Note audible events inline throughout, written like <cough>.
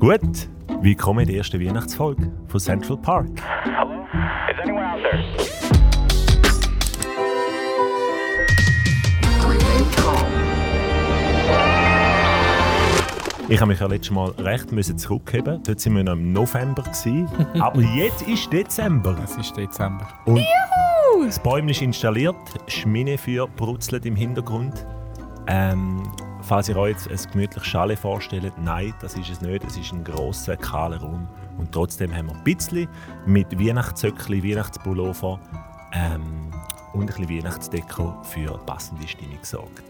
Gut, willkommen in der ersten Weihnachtsfolge von Central Park. Hello? Is anyone out there? Ich habe mich ja letztes Mal recht müssen zurückheben. Dort sind wir noch im November. Gewesen. <laughs> Aber jetzt ist Dezember. Es ist Dezember. Und das Bäumchen ist installiert. Schminefeuer brutzelt im Hintergrund. Ähm, falls ihr euch jetzt ein gemütliches Schale vorstellt, nein, das ist es nicht. Es ist ein grosser, kahler Raum. Und trotzdem haben wir ein bisschen mit Weihnachtszöckchen, Weihnachtspullover ähm, und ein bisschen Weihnachtsdeko für passende Stimmung gesorgt.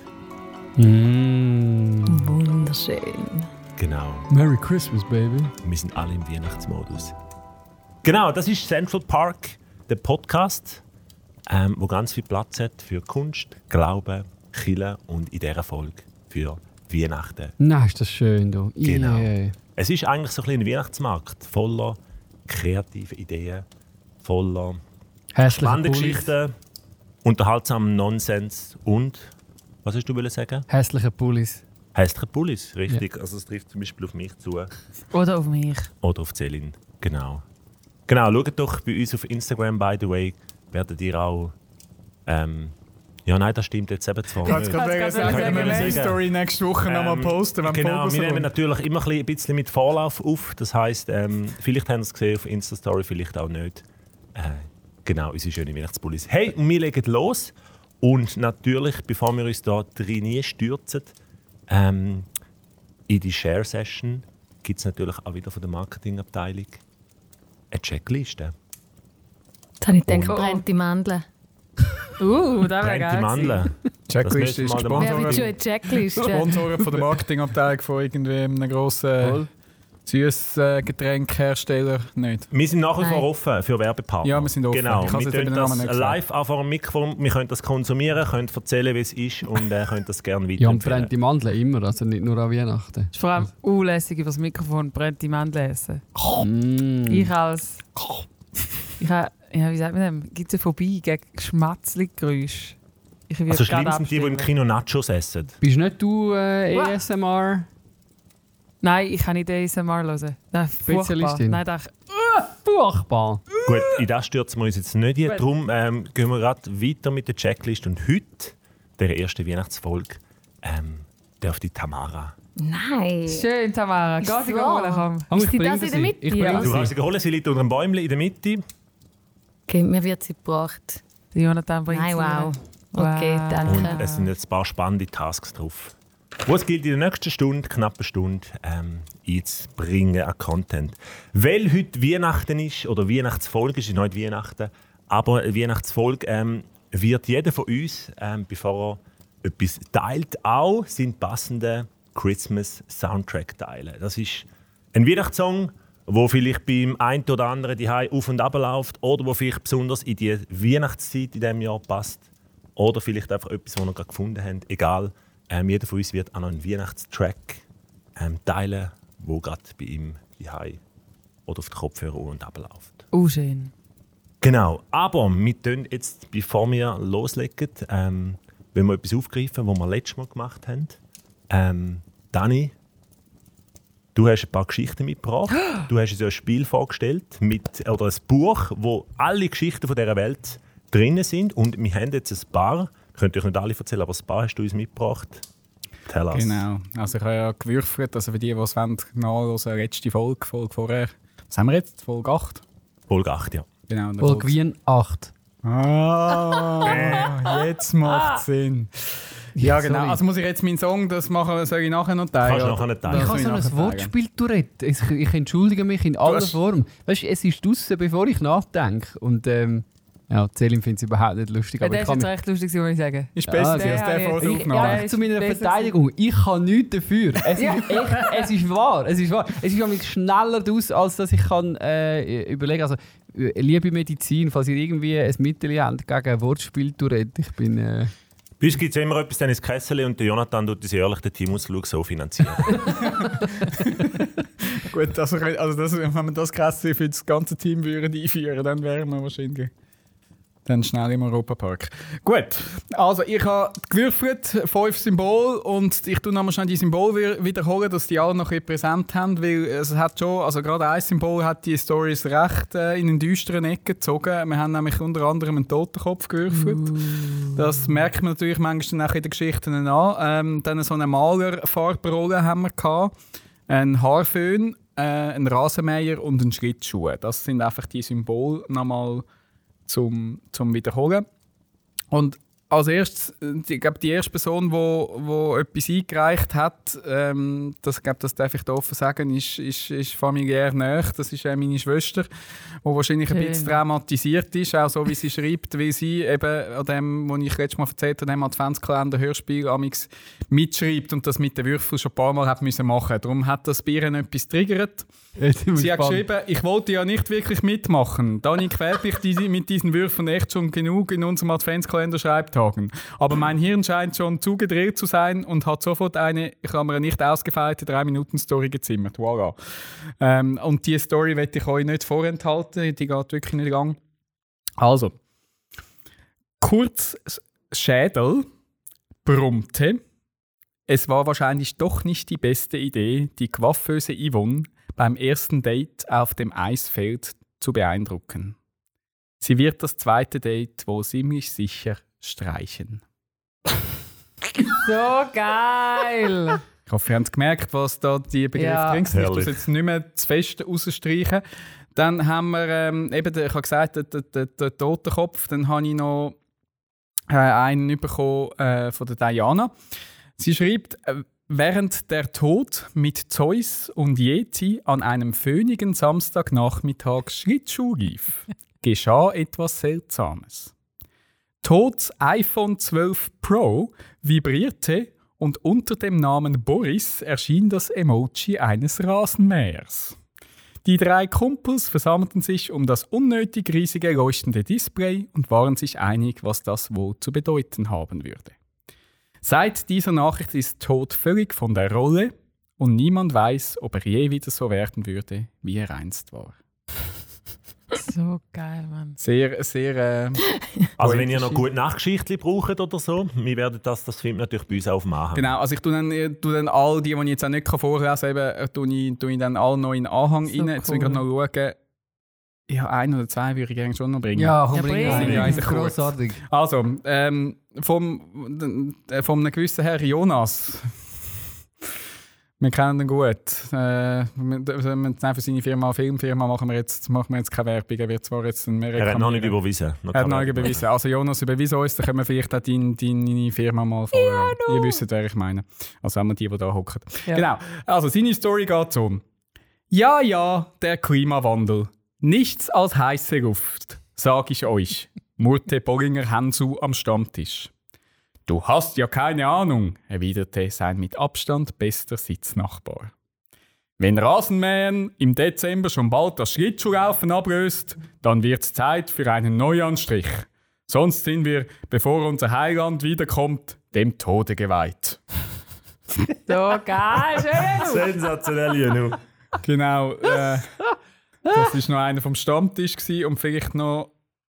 Mm. Wunderschön. Genau. Merry Christmas, baby. Wir sind alle im Weihnachtsmodus. Genau, das ist Central Park, der Podcast, ähm, wo ganz viel Platz hat für Kunst, Glauben, Chile und in dieser Folge für Weihnachten. Na, ist das schön, du. Genau. Yeah. Es ist eigentlich so ein, ein Weihnachtsmarkt voller kreativer Ideen, voller spannender. Geschichten, unterhaltsamen Nonsens und, was hast du wollen sagen? Hässliche Pullis. Hässliche Pullis, richtig. Also es trifft zum Beispiel auf mich zu. Oder auf mich. Oder auf Celine, genau. Genau, schaut doch bei uns auf Instagram, by the way, werdet ihr auch... Ähm, ja, nein, das stimmt jetzt eben zwar Kannst nicht. gerade sagen, können wir eine Story nächste Woche nochmal Ähm, posten, wenn Genau, Fokus wir nehmen natürlich immer ein bisschen mit Vorlauf auf. Das heisst, ähm, vielleicht haben Sie es gesehen auf Insta-Story, vielleicht auch nicht. Äh, genau, unsere schöne Weihnachtspullis. Hey, und wir legen los. Und natürlich, bevor wir uns da drin stürzen, ähm, in die Share-Session gibt es natürlich auch wieder von der Marketingabteilung eine Checkliste. Jetzt habe ich gedacht, brennt die Mandeln. Uh, da wäre Brennt die geil. Mandeln. Checklist Das ist mal Wer Checkliste? Sponsoren von der Marketingabteilung von irgendwie einem grossen Süßgetränkehersteller nicht. Wir sind nach wie vor offen für Werbepartner. Ja, wir sind offen. Genau, wir können das live vor dem Mikrofon, wir können das konsumieren, können erzählen, wie es ist und äh, können das gerne Ja, und weiterempfehlen. brennt die Mandeln immer, also nicht nur an Weihnachten. ist vor allem unlässig über das Mikrofon brennt die Mandeln essen. Mm. Ich als. <laughs> Ich habe, ja, wie sagt man das? Gibt es eine Phobie gegen Geschmatzli-Geräusche? Ich würde also schlimm sind die, die im. Kino Nachos essen. Bist nicht du äh? ASMR? Nein, ich kann nicht ASMR hören. Furchtbar. Spezialistin. Nein, das Furchtbar. Gut, in das stürzen wir uns jetzt nicht. Gut. Darum ähm, gehen wir gerade weiter mit der Checklist. Und heute, der ersten Weihnachtsfolge, ähm, darf die Tamara. Nein. schön, Tamara. Geh sie holen, komm. Ist ich bringe das in der. Mitte? Ich bringe Ja. Du sie. kannst sie holen, sie liegt unter einem Bäumchen in der Mitte. Okay, mir wird sie gebracht. Jonathan bringt Nein, wow. Wow. Okay, Und danke. es sind jetzt ein paar spannende Tasks drauf. Wo es gilt, in der nächsten Stunde, knappe Stunde, ähm, einzubringen an Content. Weil heute Weihnachten ist, oder Weihnachtsfolge ist, ist nicht Weihnachten, aber Weihnachtsfolge ähm, wird jeder von uns, ähm, bevor er etwas teilt, auch seinen passenden Christmas-Soundtrack teilen. Das ist ein Weihnachtssong, wo vielleicht beim einen oder anderen die auf und ab läuft oder wo vielleicht besonders in die Weihnachtszeit in diesem Jahr passt. Oder vielleicht einfach etwas, das wir gerade gefunden haben. Egal, ähm, jeder von uns wird auch noch einen Weihnachtstrack ähm, teilen, wo gerade bei ihm die oder auf den Kopfhörer auf und ab läuft. Oh, schön. Genau, aber wir tun jetzt, bevor wir loslegen, ähm, wenn wir etwas aufgreifen, was wir letztes Mal gemacht haben. Ähm, Dani, du hast ein paar Geschichten mitgebracht. Du hast uns ja ein Spiel vorgestellt, mit, oder ein Buch, wo alle Geschichten von dieser Welt drin sind. Und wir haben jetzt ein paar, könnt ihr euch nicht alle erzählen, aber ein paar hast du uns mitgebracht. Tell us. Genau. Also ich habe ja gewürfelt, also für die, die es wollen, nachhören, letzte Folge, Folge vorher. Was haben wir jetzt? Folge 8? Folge 8, ja. Genau. Folge Wien 8. Ah, <laughs> jetzt macht Sinn. Ja, genau. sorry. Also muss ich jetzt meinen Song das machen, soll ich nachher noch teilen? Kannst du nachher nicht teilen. Ich habe so ein. Wortspiel Tourette. Ich, ich entschuldige mich in aller hast- Form. Weißt du, es ist draußen, bevor ich nachdenke. Und ähm, ja, Celine findet es überhaupt nicht lustig. Ja, Aber der ich ist kann jetzt recht lustig, muss ich sagen. Ist besser als der vor ich- der ich- Aufnahme. ja, ja, zu meiner Verteidigung, ich kann nichts dafür. Es <laughs> ist echt, es ist wahr. Es ist wahr. Es ist nämlich schneller aus, als dass ich kann äh, überlegen. Also, äh, liebe Medizin, falls ihr irgendwie ein Mittel habt gegen ein Wortspiel Tourette, ich bin. Äh, Bei uns gibt es immer etwas, dann ins Kessel und der Jonathan tut uns jährlich den Teamausflug so finanzieren. <laughs> Gut, also, also das, wenn wir das Kessel für das ganze Team würden einführen dann wären wir wahrscheinlich. Dann schnell im Europapark. Gut, also ich habe gewürfelt, fünf Symbole und ich tue nochmal schnell die Symbole wi- wiederholen, dass die alle noch präsent haben, weil es hat schon, also gerade ein Symbol hat die Stories recht äh, in den düsteren Ecken gezogen. Wir haben nämlich unter anderem einen Totenkopf gewürfelt. Das merkt man natürlich manchmal dann auch in den Geschichten an. Ähm, dann so eine Malerfarbbrolle haben wir gehabt, ein Haarföhn, äh, ein Rasenmäher und ein Schlittschuh. Das sind einfach die Symbole nochmal zum, zum Wiederholen. Und als erstes, ich glaube, die erste Person, die wo, wo etwas eingereicht hat, ähm, das, ich glaube, das darf ich da offen sagen, ist, ist, ist familiär nahe. Das ist äh, meine Schwester, die wahrscheinlich ein Schön. bisschen traumatisiert ist, auch so wie sie <laughs> schreibt, weil sie eben an dem, was ich letztes Mal erzählt habe, dem Adventskalender Hörspiel amix mitschreibt und das mit den Würfeln schon ein paar Mal hat müssen machen. Darum hat das bei ihr etwas triggert. Sie hat geschrieben, ich wollte ja nicht wirklich mitmachen. Dani quält mich diese, mit diesen Würfeln echt schon genug in unserem Adventskalender-Schreibtagen. Aber mein Hirn scheint schon zugedreht zu sein und hat sofort eine, ich habe mir eine nicht ausgefeilte 3-Minuten-Story gezimmert. Voilà. Ähm, und diese Story werde ich euch nicht vorenthalten, die geht wirklich nicht lang. Also, Kurz Schädel brummte, es war wahrscheinlich doch nicht die beste Idee, die coiffeuse Yvonne beim ersten Date auf dem Eisfeld zu beeindrucken. Sie wird das zweite Date wohl ziemlich sicher streichen. So geil! Ich hoffe, ihr habt gemerkt, was da die Begriffe Ja. drin sind. Ich muss jetzt nicht mehr zu fest rausstreichen. Dann haben wir, ähm, eben, ich habe gesagt, der, der, der, der Totenkopf. Dann habe ich noch äh, einen bekommen äh, von der Diana. Sie schreibt, äh, während der Tod mit Zeus und Yeti an einem föhnigen Samstagnachmittag Schlittschuh lief, geschah etwas Seltsames. Tods iPhone 12 Pro vibrierte und unter dem Namen Boris erschien das Emoji eines Rasenmähers. Die drei Kumpels versammelten sich um das unnötig riesige leuchtende Display und waren sich einig, was das wohl zu bedeuten haben würde. Seit dieser Nachricht ist Todd völlig von der Rolle und niemand weiß, ob er je wieder so werden würde, wie er einst war. So geil, Mann. Sehr, sehr. Äh, Also wenn ihr noch gute Nachgeschichten braucht oder so, wir werden das, das man natürlich bei uns auf dem Anhang. Genau, also ich tue dann, ich tue dann all die, die ich jetzt auch nicht kann vorlesen kann, eben, äh, tue ich, tue ich dann alle noch in den Anhang So rein. Jetzt will ich cool. gerade noch schauen. Ja, ein oder zwei würde ich gerne schon noch bringen. Ja, komm, Ja, bring. Ja, kurz. grossartig. Also, ähm, vom, äh, vom einem gewissen Herr Jonas. Wir kennen ihn gut. Äh, wir, wir, wir für seine Firma, Filmfirma, machen wir jetzt, machen wir jetzt keine Werbung. Er wird zwar jetzt mehr er hat noch nicht überwiesen. Noch Er hat noch nicht bewiesen. Also Jonas, überweis uns, dann können wir vielleicht auch deine, deine Firma mal vorstellen. Ihr wisst, wer ich meine. Also haben wir die, die da hocken. Ja. Genau. Also seine Story geht so. Ja, ja, der Klimawandel. Nichts als heiße Luft, sag ich euch, murrte Bollinger Hansu am Stammtisch. Du hast ja keine Ahnung, erwiderte sein mit Abstand bester Sitznachbar. Wenn Rasenmähen im Dezember schon bald das Schlittschuhlaufen ablöst, dann wird's Zeit für einen Neuanstrich. Sonst sind wir, bevor unser Heiland wiederkommt, dem Tode geweiht. <laughs> So geil, schön! Sensationell, Jenu. Genau. Äh, das war noch einer vom Stammtisch und vielleicht noch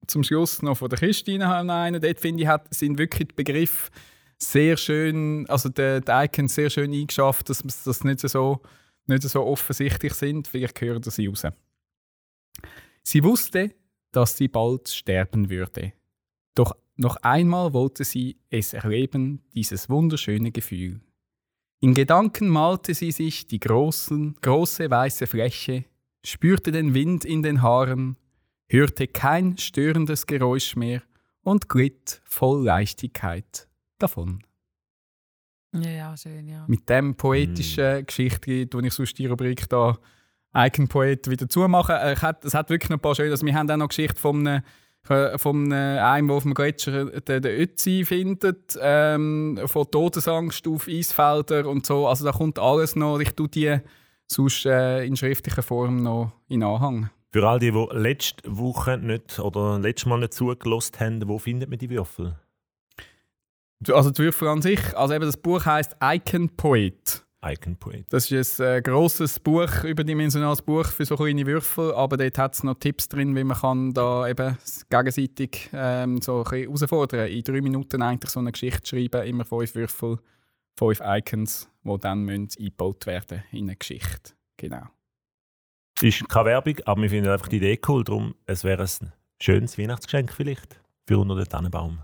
zum Schluss noch von der noch einen. Dort finde ich, hat, sind wirklich die Begriffe sehr schön, also die, Icons sehr schön eingeschafft, dass das nicht so, nicht so offensichtlich sind. Vielleicht hören das sie raus. Sie wusste, dass sie bald sterben würde. Doch noch einmal wollte sie es erleben, dieses wunderschöne Gefühl. In Gedanken malte sie sich die großen, große weiße Fläche, spürte den Wind in den Haaren, hörte kein störendes Geräusch mehr und glitt voll Leichtigkeit davon. Ja, ja, schön, ja. Mit dem poetischen Geschichte, die ich sonst die Rubrik da Icon-Poet wieder zumache. Äh, ich hat- Es hat wirklich noch ein paar schöne. Also wir haben auch noch Geschichte von einem, äh, von einem der auf dem Gletscher den, den Ötzi findet, ähm, von Todesangst auf Eisfelder und so. Also da kommt alles noch. Ich tue die sonst äh, in schriftlicher Form noch in Anhang. Für all die, die letzte Woche nicht oder letztes Mal nicht zugelost haben, wo findet man die Würfel? Also die Würfel an sich, also eben das Buch heißt Icon Poet. Icon Parade. Das ist ein äh, grosses Buch, überdimensionales Buch für so kleine Würfel, aber dort hat es noch Tipps drin, wie man kann da eben gegenseitig ähm, so ein herausfordern In drei Minuten eigentlich so eine Geschichte schreiben, immer fünf Würfel, fünf Icons, die dann müssen eingebaut werden in eine Geschichte. Genau. Ist keine Werbung, aber wir finden einfach die Idee cool. Darum, es wäre ein schönes Weihnachtsgeschenk vielleicht für unter den Tannenbaum.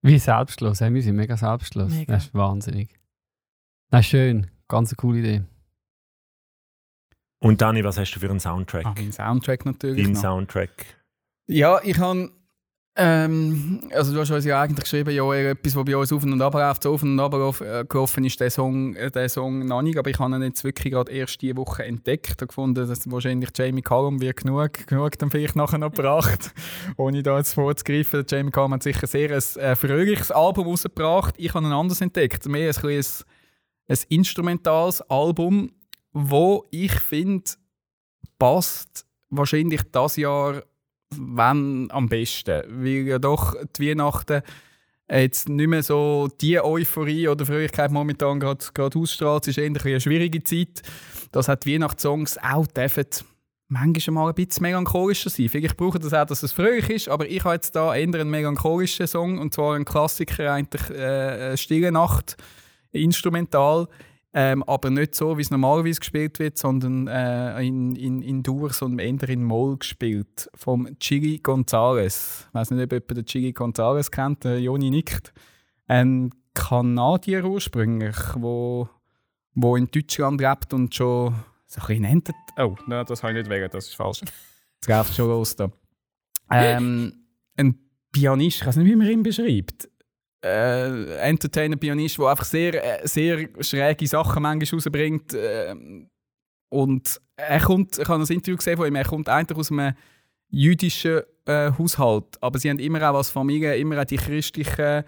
Wie selbstlos, hey, wir sind mega selbstlos. Mega. Das ist wahnsinnig. Das ist schön, ganz eine coole Idee. Und Dani, was hast du für einen Soundtrack? Ah, mein Soundtrack natürlich Dein noch. Soundtrack. Ja, ich habe. Ähm, also du hast uns ja eigentlich geschrieben, ja, etwas, was bei uns auf und ab läuft, auf und ab äh, gelaufen ist der Song, äh, der Song noch nicht, aber ich habe ihn jetzt wirklich gerade erst diese Woche entdeckt und gefunden, dass wahrscheinlich Jamie Cullum wird genug, genug dann vielleicht nachher noch gebracht, <laughs> ohne da jetzt vorzugreifen. Jamie Cullum hat sicher sehr ein äh, fröhliches Album rausgebracht. Ich habe ein anderes entdeckt, mehr ein, ein, ein instrumentales Album, wo ich finde, passt wahrscheinlich das Jahr wenn am besten. Weil ja doch die Weihnachten jetzt nicht mehr so die Euphorie oder Fröhlichkeit momentan gerade gerade ausstrahlt. Es ist bisschen eine schwierige Zeit. Das hat Weihnachtssongs auch dürfen manchmal mal ein bisschen melancholischer sein. Vielleicht braucht das auch, dass es fröhlich ist, aber ich habe jetzt da einen melancholischen Song und zwar einen Klassiker, eigentlich äh, «Stille Nacht», instrumental. Ähm, aber nicht so, wie es normalerweise gespielt wird, sondern äh, in, in, in Dur, sondern eher in Moll gespielt. Vom Chili Gonzales. Ich weiß nicht, ob jemand den Chili Gonzales kennt, der Joni nickt. Ein Kanadier ursprünglich, wo, wo in Deutschland lebt und schon so ein bisschen nennt. Oh, nein, das habe ich nicht wegen, das ist falsch. Jetzt läuft schon los da. Ähm, ein Pianist, ich weiß nicht, wie man ihn beschreibt äh, Entertainer-Pianist, der einfach sehr, äh, sehr schräge Sachen manchmal rausbringt. Äh, und er kommt, ich habe ein Interview gesehen von ihm, er kommt eigentlich aus einem jüdischen äh, Haushalt. Aber sie haben immer auch als Familie immer auch die christlichen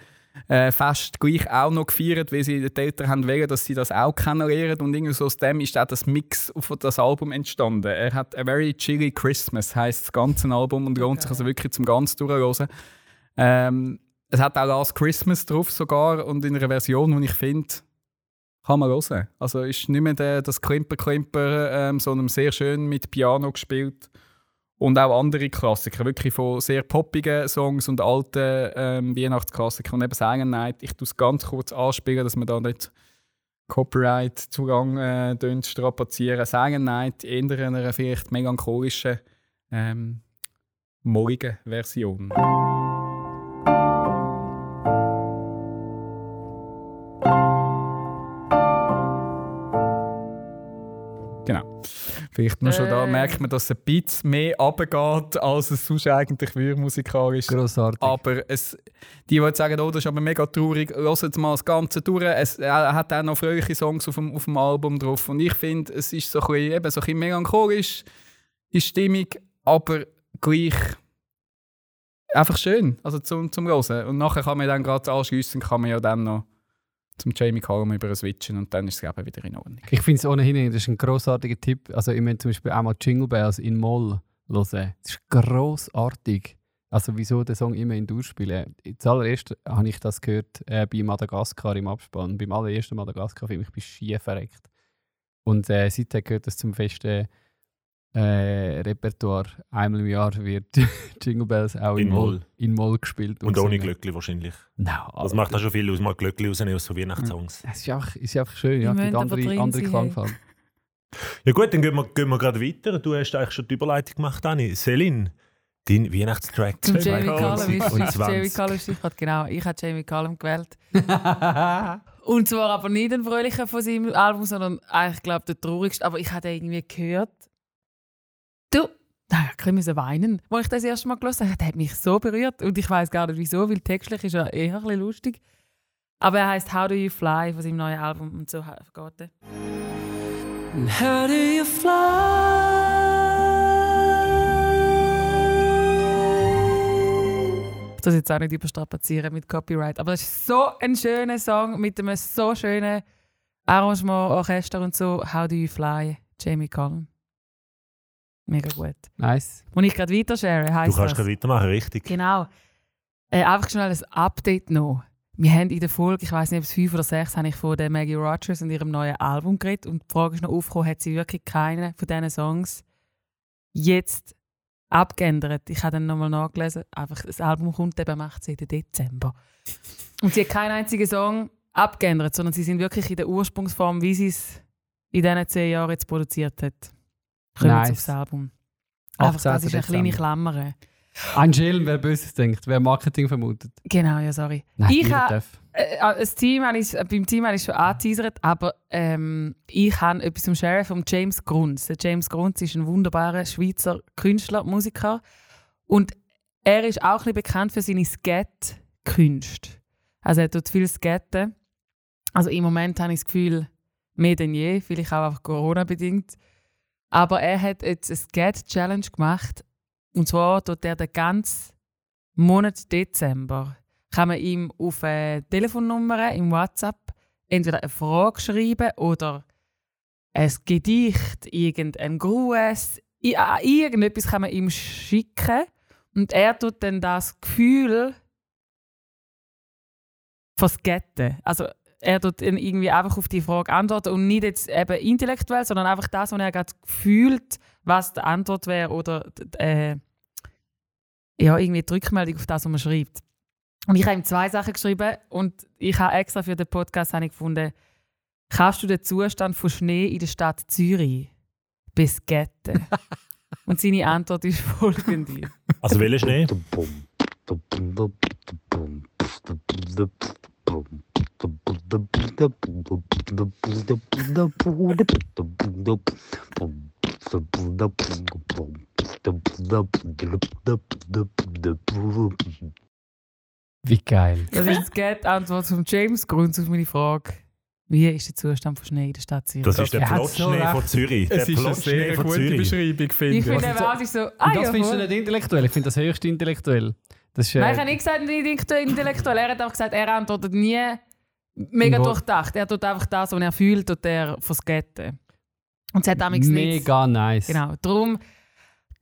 äh, Feste gleich auch noch gefeiert, weil sie die Eltern haben wollen, dass sie das auch kennenlernen. Und irgendwie so aus dem ist auch das Mix auf das Album entstanden. Er hat A Very Chilly Christmas, heisst das ganze Album und lohnt sich also wirklich zum ganz durchhören. Ähm, es hat auch Last Christmas drauf sogar und in einer Version, die ich finde, kann man hören. Also ist nicht mehr der, das Klimper-Klimper, ähm, sondern sehr schön mit Piano gespielt. Und auch andere Klassiker, wirklich von sehr poppigen Songs und alten ähm, Weihnachtsklassikern. Und eben Silent Night, ich tue es ganz kurz anspielen, dass wir da nicht Copyright-Zugang äh, strapazieren. Silent Night in einer vielleicht melancholischen, ähm, morgigen Genau. Vielleicht nur schon da Äh. merkt man, dass es ein bisschen mehr runtergeht, als es sonst eigentlich würde musikalisch. Grossartig. Aber es, die, die sagen, oh, das ist aber mega traurig, hört jetzt mal das Ganze durch. Es er hat auch noch fröhliche Songs auf dem, auf dem Album drauf. Und ich finde, es ist so ein bisschen, eben so ein bisschen melancholisch, die Stimmung, aber gleich einfach schön also zum, zum Hören. Und nachher kann man dann gerade anschliessen, kann man ja dann noch zum Jamie Cullum über switchen und dann ist es eben wieder in Ordnung. Ich finde es ohnehin, das ist ein grossartiger Tipp. Also ich meine zum Beispiel auch mal Jingle Bells in Moll hören. Das ist grossartig. Also wieso den Song immer in Dur spielen? Zuallererst habe ich das gehört äh, bei Madagaskar im Abspann. Beim allerersten Madagaskar-Film, ich bin schief verreckt. Und äh, seitdem gehört das zum festen äh, Repertoire. Einmal im Jahr wird <laughs> Jingle Bells auch in, In Moll, Moll. in Moll gespielt. Und ohne gesungen. Glöckli wahrscheinlich. Nein, Das macht auch schon viel aus, mal Glöckli rausnehmen aus so Weihnachtssongs. Es ist einfach, ist einfach schön, ja. Die Gibt andere, andere Klangfarben. <laughs> Ja gut, dann gehen wir, gehen wir gerade weiter. Du hast eigentlich schon die Überleitung gemacht, Dani. Selin, dein Weihnachtstrack Zum Jamie Cullum ist 2020. Jamie Cullum Stichwort, genau. Ich habe Jamie Cullum gewählt. <laughs> Und zwar aber nicht den fröhlichen von seinem Album, sondern eigentlich, glaube der traurigste. Aber ich habe irgendwie gehört, du, da ich müssen weinen. Als ich das erste Mal gelesen habe, der hat mich so berührt. Und ich weiß gar nicht wieso, weil textlich ist er eher ein bisschen lustig. Aber er heißt How Do You Fly von seinem neuen Album und so geht er. How do you fly? Ich das jetzt auch nicht überstrapazieren mit Copyright. Aber es ist so ein schöner Song mit einem so schönen Arrangement, Orchester und so. How Do You Fly, Jamie Cullum. Mega gut. Nice. Und ich gerade weiter share, Du heisst kannst das. gerade weitermachen, richtig. Genau. Äh, einfach schnell ein Update noch. wir haben in der Folge, ich weiß nicht, ob es fünf oder sechs, habe ich von der Maggie Rogers und ihrem neuen Album geredet. Und die Frage ist noch aufgekommen, hat sie wirklich keinen von diesen Songs jetzt abgeändert? Ich habe dann nochmal nachgelesen, einfach das Album kommt eben am 18. Dezember. Und sie hat keinen einzigen Song abgeändert, sondern sie sind wirklich in der Ursprungsform, wie sie es in diesen zehn Jahren jetzt produziert hat. Kommen Nice. aufs Album. Einfach, 18. das ist eine kleine. Klammer. Ein Schilm, wer Böses denkt, wer Marketing vermutet. Genau, ja, sorry. Nein, ich jeder habe darf. äh, das Team habe ich, beim Team habe ich schon angeteasert, aber ähm, ich habe etwas zum Sheriff von James Grunz. Der James Grunz ist ein wunderbarer Schweizer Künstler, Musiker und er ist auch ein bekannt für seine Skat-Künste. Also er tut viel Skaten. Also im Moment habe ich das Gefühl, mehr denn je, vielleicht auch einfach Corona-bedingt. Aber er hat jetzt eine Skat-Challenge gemacht und zwar tut er den ganzen Monat Dezember kann man ihm auf eine Telefonnummer im WhatsApp entweder eine Frage schreiben oder ein Gedicht, irgendein Gruß, irgendetwas kann man ihm schicken und er tut dann das Gefühl vergetten. Also er tut dann irgendwie einfach auf die Frage antworten und nicht jetzt eben intellektuell, sondern einfach das, was er gerade fühlt, was die Antwort wäre oder äh, ja, irgendwie die Rückmeldung auf das, was man schreibt. Und ich habe ihm zwei Sachen geschrieben und ich habe extra für den Podcast habe ich gefunden, kannst du den Zustand von Schnee in der Stadt Zürich beskatten? und seine Antwort ist folgende. Also welcher Schnee? Wie geil. Das ist die Antwort von James Grunz auf meine Frage. Wie ist der Zustand von Schnee in der Stadt Zürich? Das ist der Er so Plotschnee recht. von Zürich. Der Es ist eine sehr gute Zürich. Beschreibung, finde ich ich. finde ist so, ah, das ja, findest du nicht intellektuell. Ich finde das höchst intellektuell. Das ist, äh, Nein, ich habe nicht gesagt, nicht intellektuell. Er hat auch gesagt, er antwortet nie mega durchdacht. Er tut einfach das, was er fühlt, tut er verskatten. Und es hat damals nichts. mega nice. Genau. Darum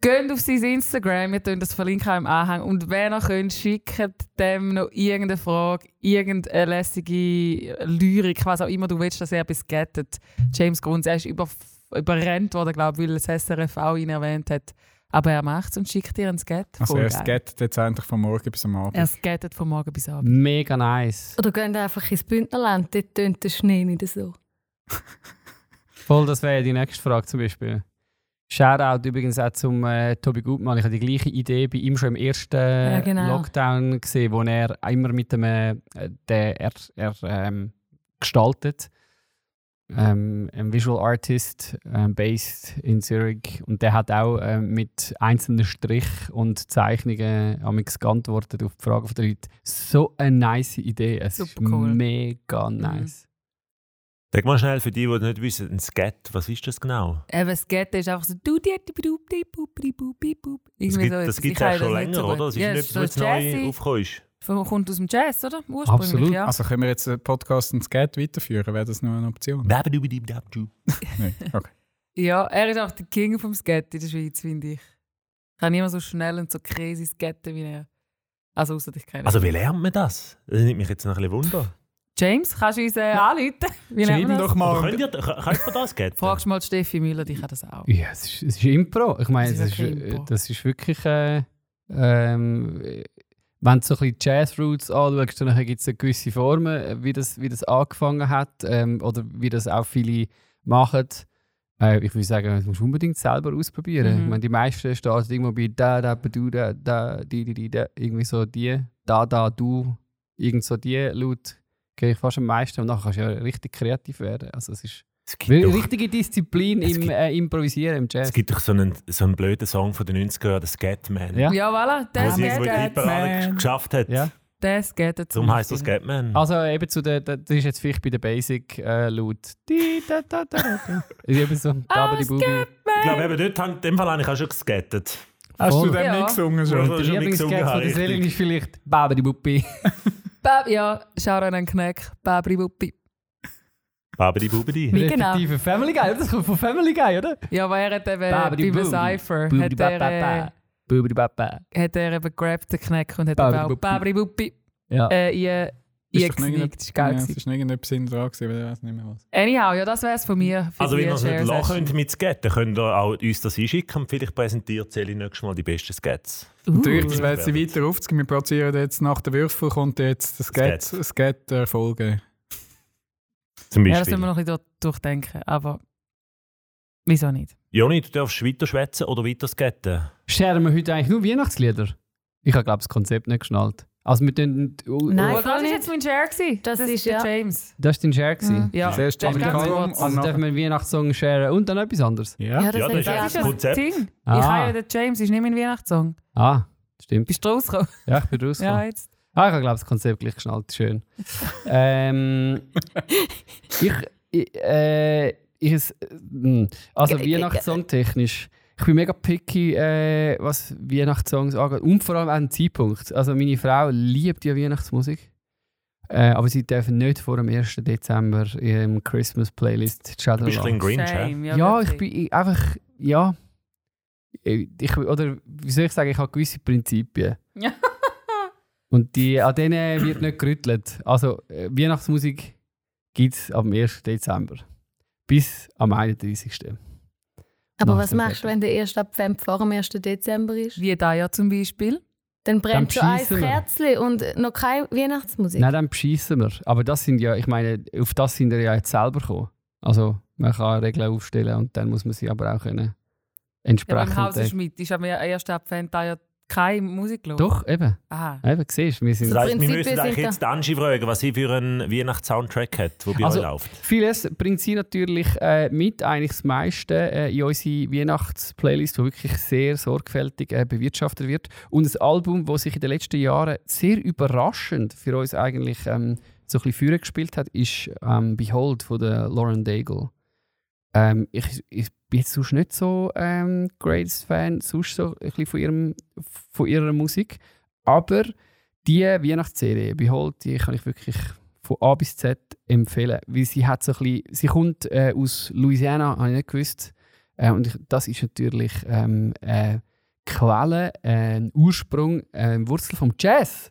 geht auf sein Instagram, wir tun das verlinken auch im Anhang. Und wenn ihr könnt, schickt dem noch irgendeine Frage, irgendeine lässige Lyrik, was auch immer du willst, dass er beskatet. James Grunz, er ist über, überrennt worden, glaube ich, weil das SRF auch ihn erwähnt hat. Aber er macht es und schickt dir einen Skat. Also er skattet jetzt eigentlich von morgen bis am Abend. Er skattet von morgen bis abend. Mega nice. Oder gehen einfach ins Bündnerland, dort tönt der Schnee nicht so. Voll, das wäre ja die nächste Frage zum Beispiel. Shoutout übrigens auch zum äh, Tobi Gutmann. Ich hatte die gleiche Idee bei ihm schon im ersten Ja, genau. Lockdown gesehen, wo er immer mit dem äh, der, er, er ähm, gestaltet. Ähm, ein Visual Artist, ähm, based in Zürich. Und der hat auch ähm, mit einzelnen Strich und Zeichnungen amix geantwortet auf die Fragen der Leute. So eine nice Idee. Es Super ist cool. mega nice. Sag mal schnell für die, die nicht wissen, ein Skat, was ist das genau? Eben, Skat ist einfach so du di. Das gibt so es kann ja schon länger, so oder? Das ist Ja, nicht es was so neu aufgekommen ist. Von- Kommt aus dem Jazz, oder? Ursprünglich, Absolut. ja. Also können wir jetzt einen Podcast und Skat weiterführen? Wäre das noch eine Option? <laughs> Nein. Okay. Ja, er ist auch der King vom Skat in der Schweiz, finde ich. Ich kann niemand so schnell und so crazy skaten wie er. Also außer dich kennen. Also wie lernt man das? Das nimmt mich jetzt noch ein bisschen Wunder. James, kannst du uns äh, anrufen? Wie <laughs> Schreib doch mal. Könnt ihr, kann kann man das skaten? Fragst mal Steffi Müller, die kann das auch. Ja, es ist, es ist Impro. Ich meine, das ist Impro. das ist wirklich. Äh, ähm, wenn du so ein bisschen Jazz-Roots anschaust, dann gibt es gewisse Formen, wie das, wie das angefangen hat ähm, oder wie das auch viele machen. Äh, ich würde sagen, das musst du unbedingt selber ausprobieren. Mhm. Ich meine, die meisten starten irgendwo bei da, da, du, da, da, di, di, di, da, irgendwie so die, da, da, du, irgend so die laut gehe ich fast am meisten und nachher kannst du ja richtig kreativ werden. Also es ist doch, richtige Disziplin im gibt- äh, Improvisieren, im Jazz. es gibt doch so einen, so einen blöden Song von den 90er Jahren, der Scatman. Ja. Ja, voilà, skatet. Hitparade geschafft hat. Ja. Der skatet. zum Darum heisst Beispiel. Scatman. Also eben zu der, das ist jetzt vielleicht bei der Basic äh, laut. Di, da, da, da, da. <laughs> Ist eben so. Da, die Bubi. Ich glaube, eben dort, in dem Fall habe ich auch schon gescattet. Hast Voll. du dem Ja. nicht gesungen schon? schon Der Lieblingsgag von habe, der Selin richtig. ist vielleicht Babidi Bubi. <laughs> Bab, ja, schau an einen Kneck. Babri Buppi. Babidi Bubidi. Wie genau? Respektive Family Guy. Das kommt von Family Guy, oder? Ja, aber er hat eben Babidi bei Bubi. Cypher Bubi hat er, Baba. äh, Bubidi Baba. hat er eben gerappt, den Kneck, und hat eben auch. Babri Buppi Ja. äh, Ist geknickt. Das war geil. Es ist noch irgendetwas in dran, gewesen, aber ich weiß nicht mehr was. Anyhow, ja, das wäre es von mir. für Also, wenn ihr es nicht lachen könnt mit Skaten, könnt ihr auch uns das einschicken und vielleicht präsentiert Sally nächstes Mal die besten Skats. Natürlich, Uh. das wird sie weiter aufzugehen. Wir produzieren jetzt nach der Würfel kommt jetzt das Skat, Zum Ja, das Beispiel. müssen wir noch ein bisschen durch- durchdenken. Aber wieso nicht? Joni, du darfst weiter schwätzen oder weiter skaten. Scheren wir heute eigentlich nur Weihnachtslieder? Ich habe, glaube das Konzept nicht geschnallt. Also tun, oh, Nein. Aber das war jetzt mein Share. Gewesen. Das ist der ja- James. das war dein Share. gewesen. Ja, der ist Cullum kurz. und Also dürfen wir einen Weihnachtssong sharen und dann etwas anderes? Ja. Ja, das Ja, das ist Das ist das ja Konzept. das Ding. Ah. Ich habe ja den James, ist nicht mein Weihnachtssong. Ah, stimmt. Bist du rausgekommen? Ja, ich bin rausgekommen. Ja, jetzt. Ah, ich habe, glaube das Konzept gleich geschnallt. Schön. ähm, <laughs> ich, ich, äh, ich es, äh, mh, also Weihnachtssong technisch. Ich bin mega picky, äh, was Weihnachtssongs angeht. Und vor allem auch einen Zeitpunkt. Also meine Frau liebt ja Weihnachtsmusik. Äh, aber sie dürfen nicht vor dem 1. Dezember im Christmas Playlist Du bist ein bisschen Grinch, hä? Shame. Ja, ich bin ich- einfach, ja. Ich, oder wie soll ich sagen, ich habe gewisse Prinzipien. <laughs> Und die, an denen wird nicht gerüttelt. Also äh, Weihnachtsmusik gibt es am 1. Dezember. Bis am 31. Aber Nach was dem machst du, wenn der erste Advent vor dem 1. Dezember ist? Wie da ja zum Beispiel. Dann brennt schon ein. Kerzchen und noch keine Weihnachtsmusik. Nein, dann beschissen wir. Aber das sind ja, ich meine, auf das sind wir ja jetzt selber gekommen. Also man kann Regeln aufstellen und dann muss man sie aber auch können Ja, entsprechend... beim Hause äh, Schmidt ist am ersten Advent da ja keine Musik los. doch, eben. Aha. Eben, siehst du, wir sind... Das heisst, wir müssen eigentlich jetzt Angie fragen, was sie für einen Weihnachtssoundtrack hat, der bei Also- euch läuft. Vieles bringt sie natürlich äh, mit, eigentlich das meiste äh, in unsere Weihnachtsplaylist, die wirklich sehr sorgfältig äh, bewirtschaftet wird. Und ein Album, das sich in den letzten Jahren sehr überraschend für uns eigentlich ähm, so ein bisschen gespielt hat, ist ähm, Behold von der Lauren Daigle. Ähm, ich, ich bin sonst nicht so ähm, greatest Fan sonst so ein bisschen von, ihrem, von ihrer Musik, aber die Weihnachtsserie Behold, die kann ich wirklich von A bis Z empfehlen, weil sie hat so ein bisschen, sie kommt äh, aus Louisiana, habe ich nicht gewusst, äh, und ich, das ist natürlich ähm, äh, Quelle, ein Ursprung, äh, Wurzel vom Jazz.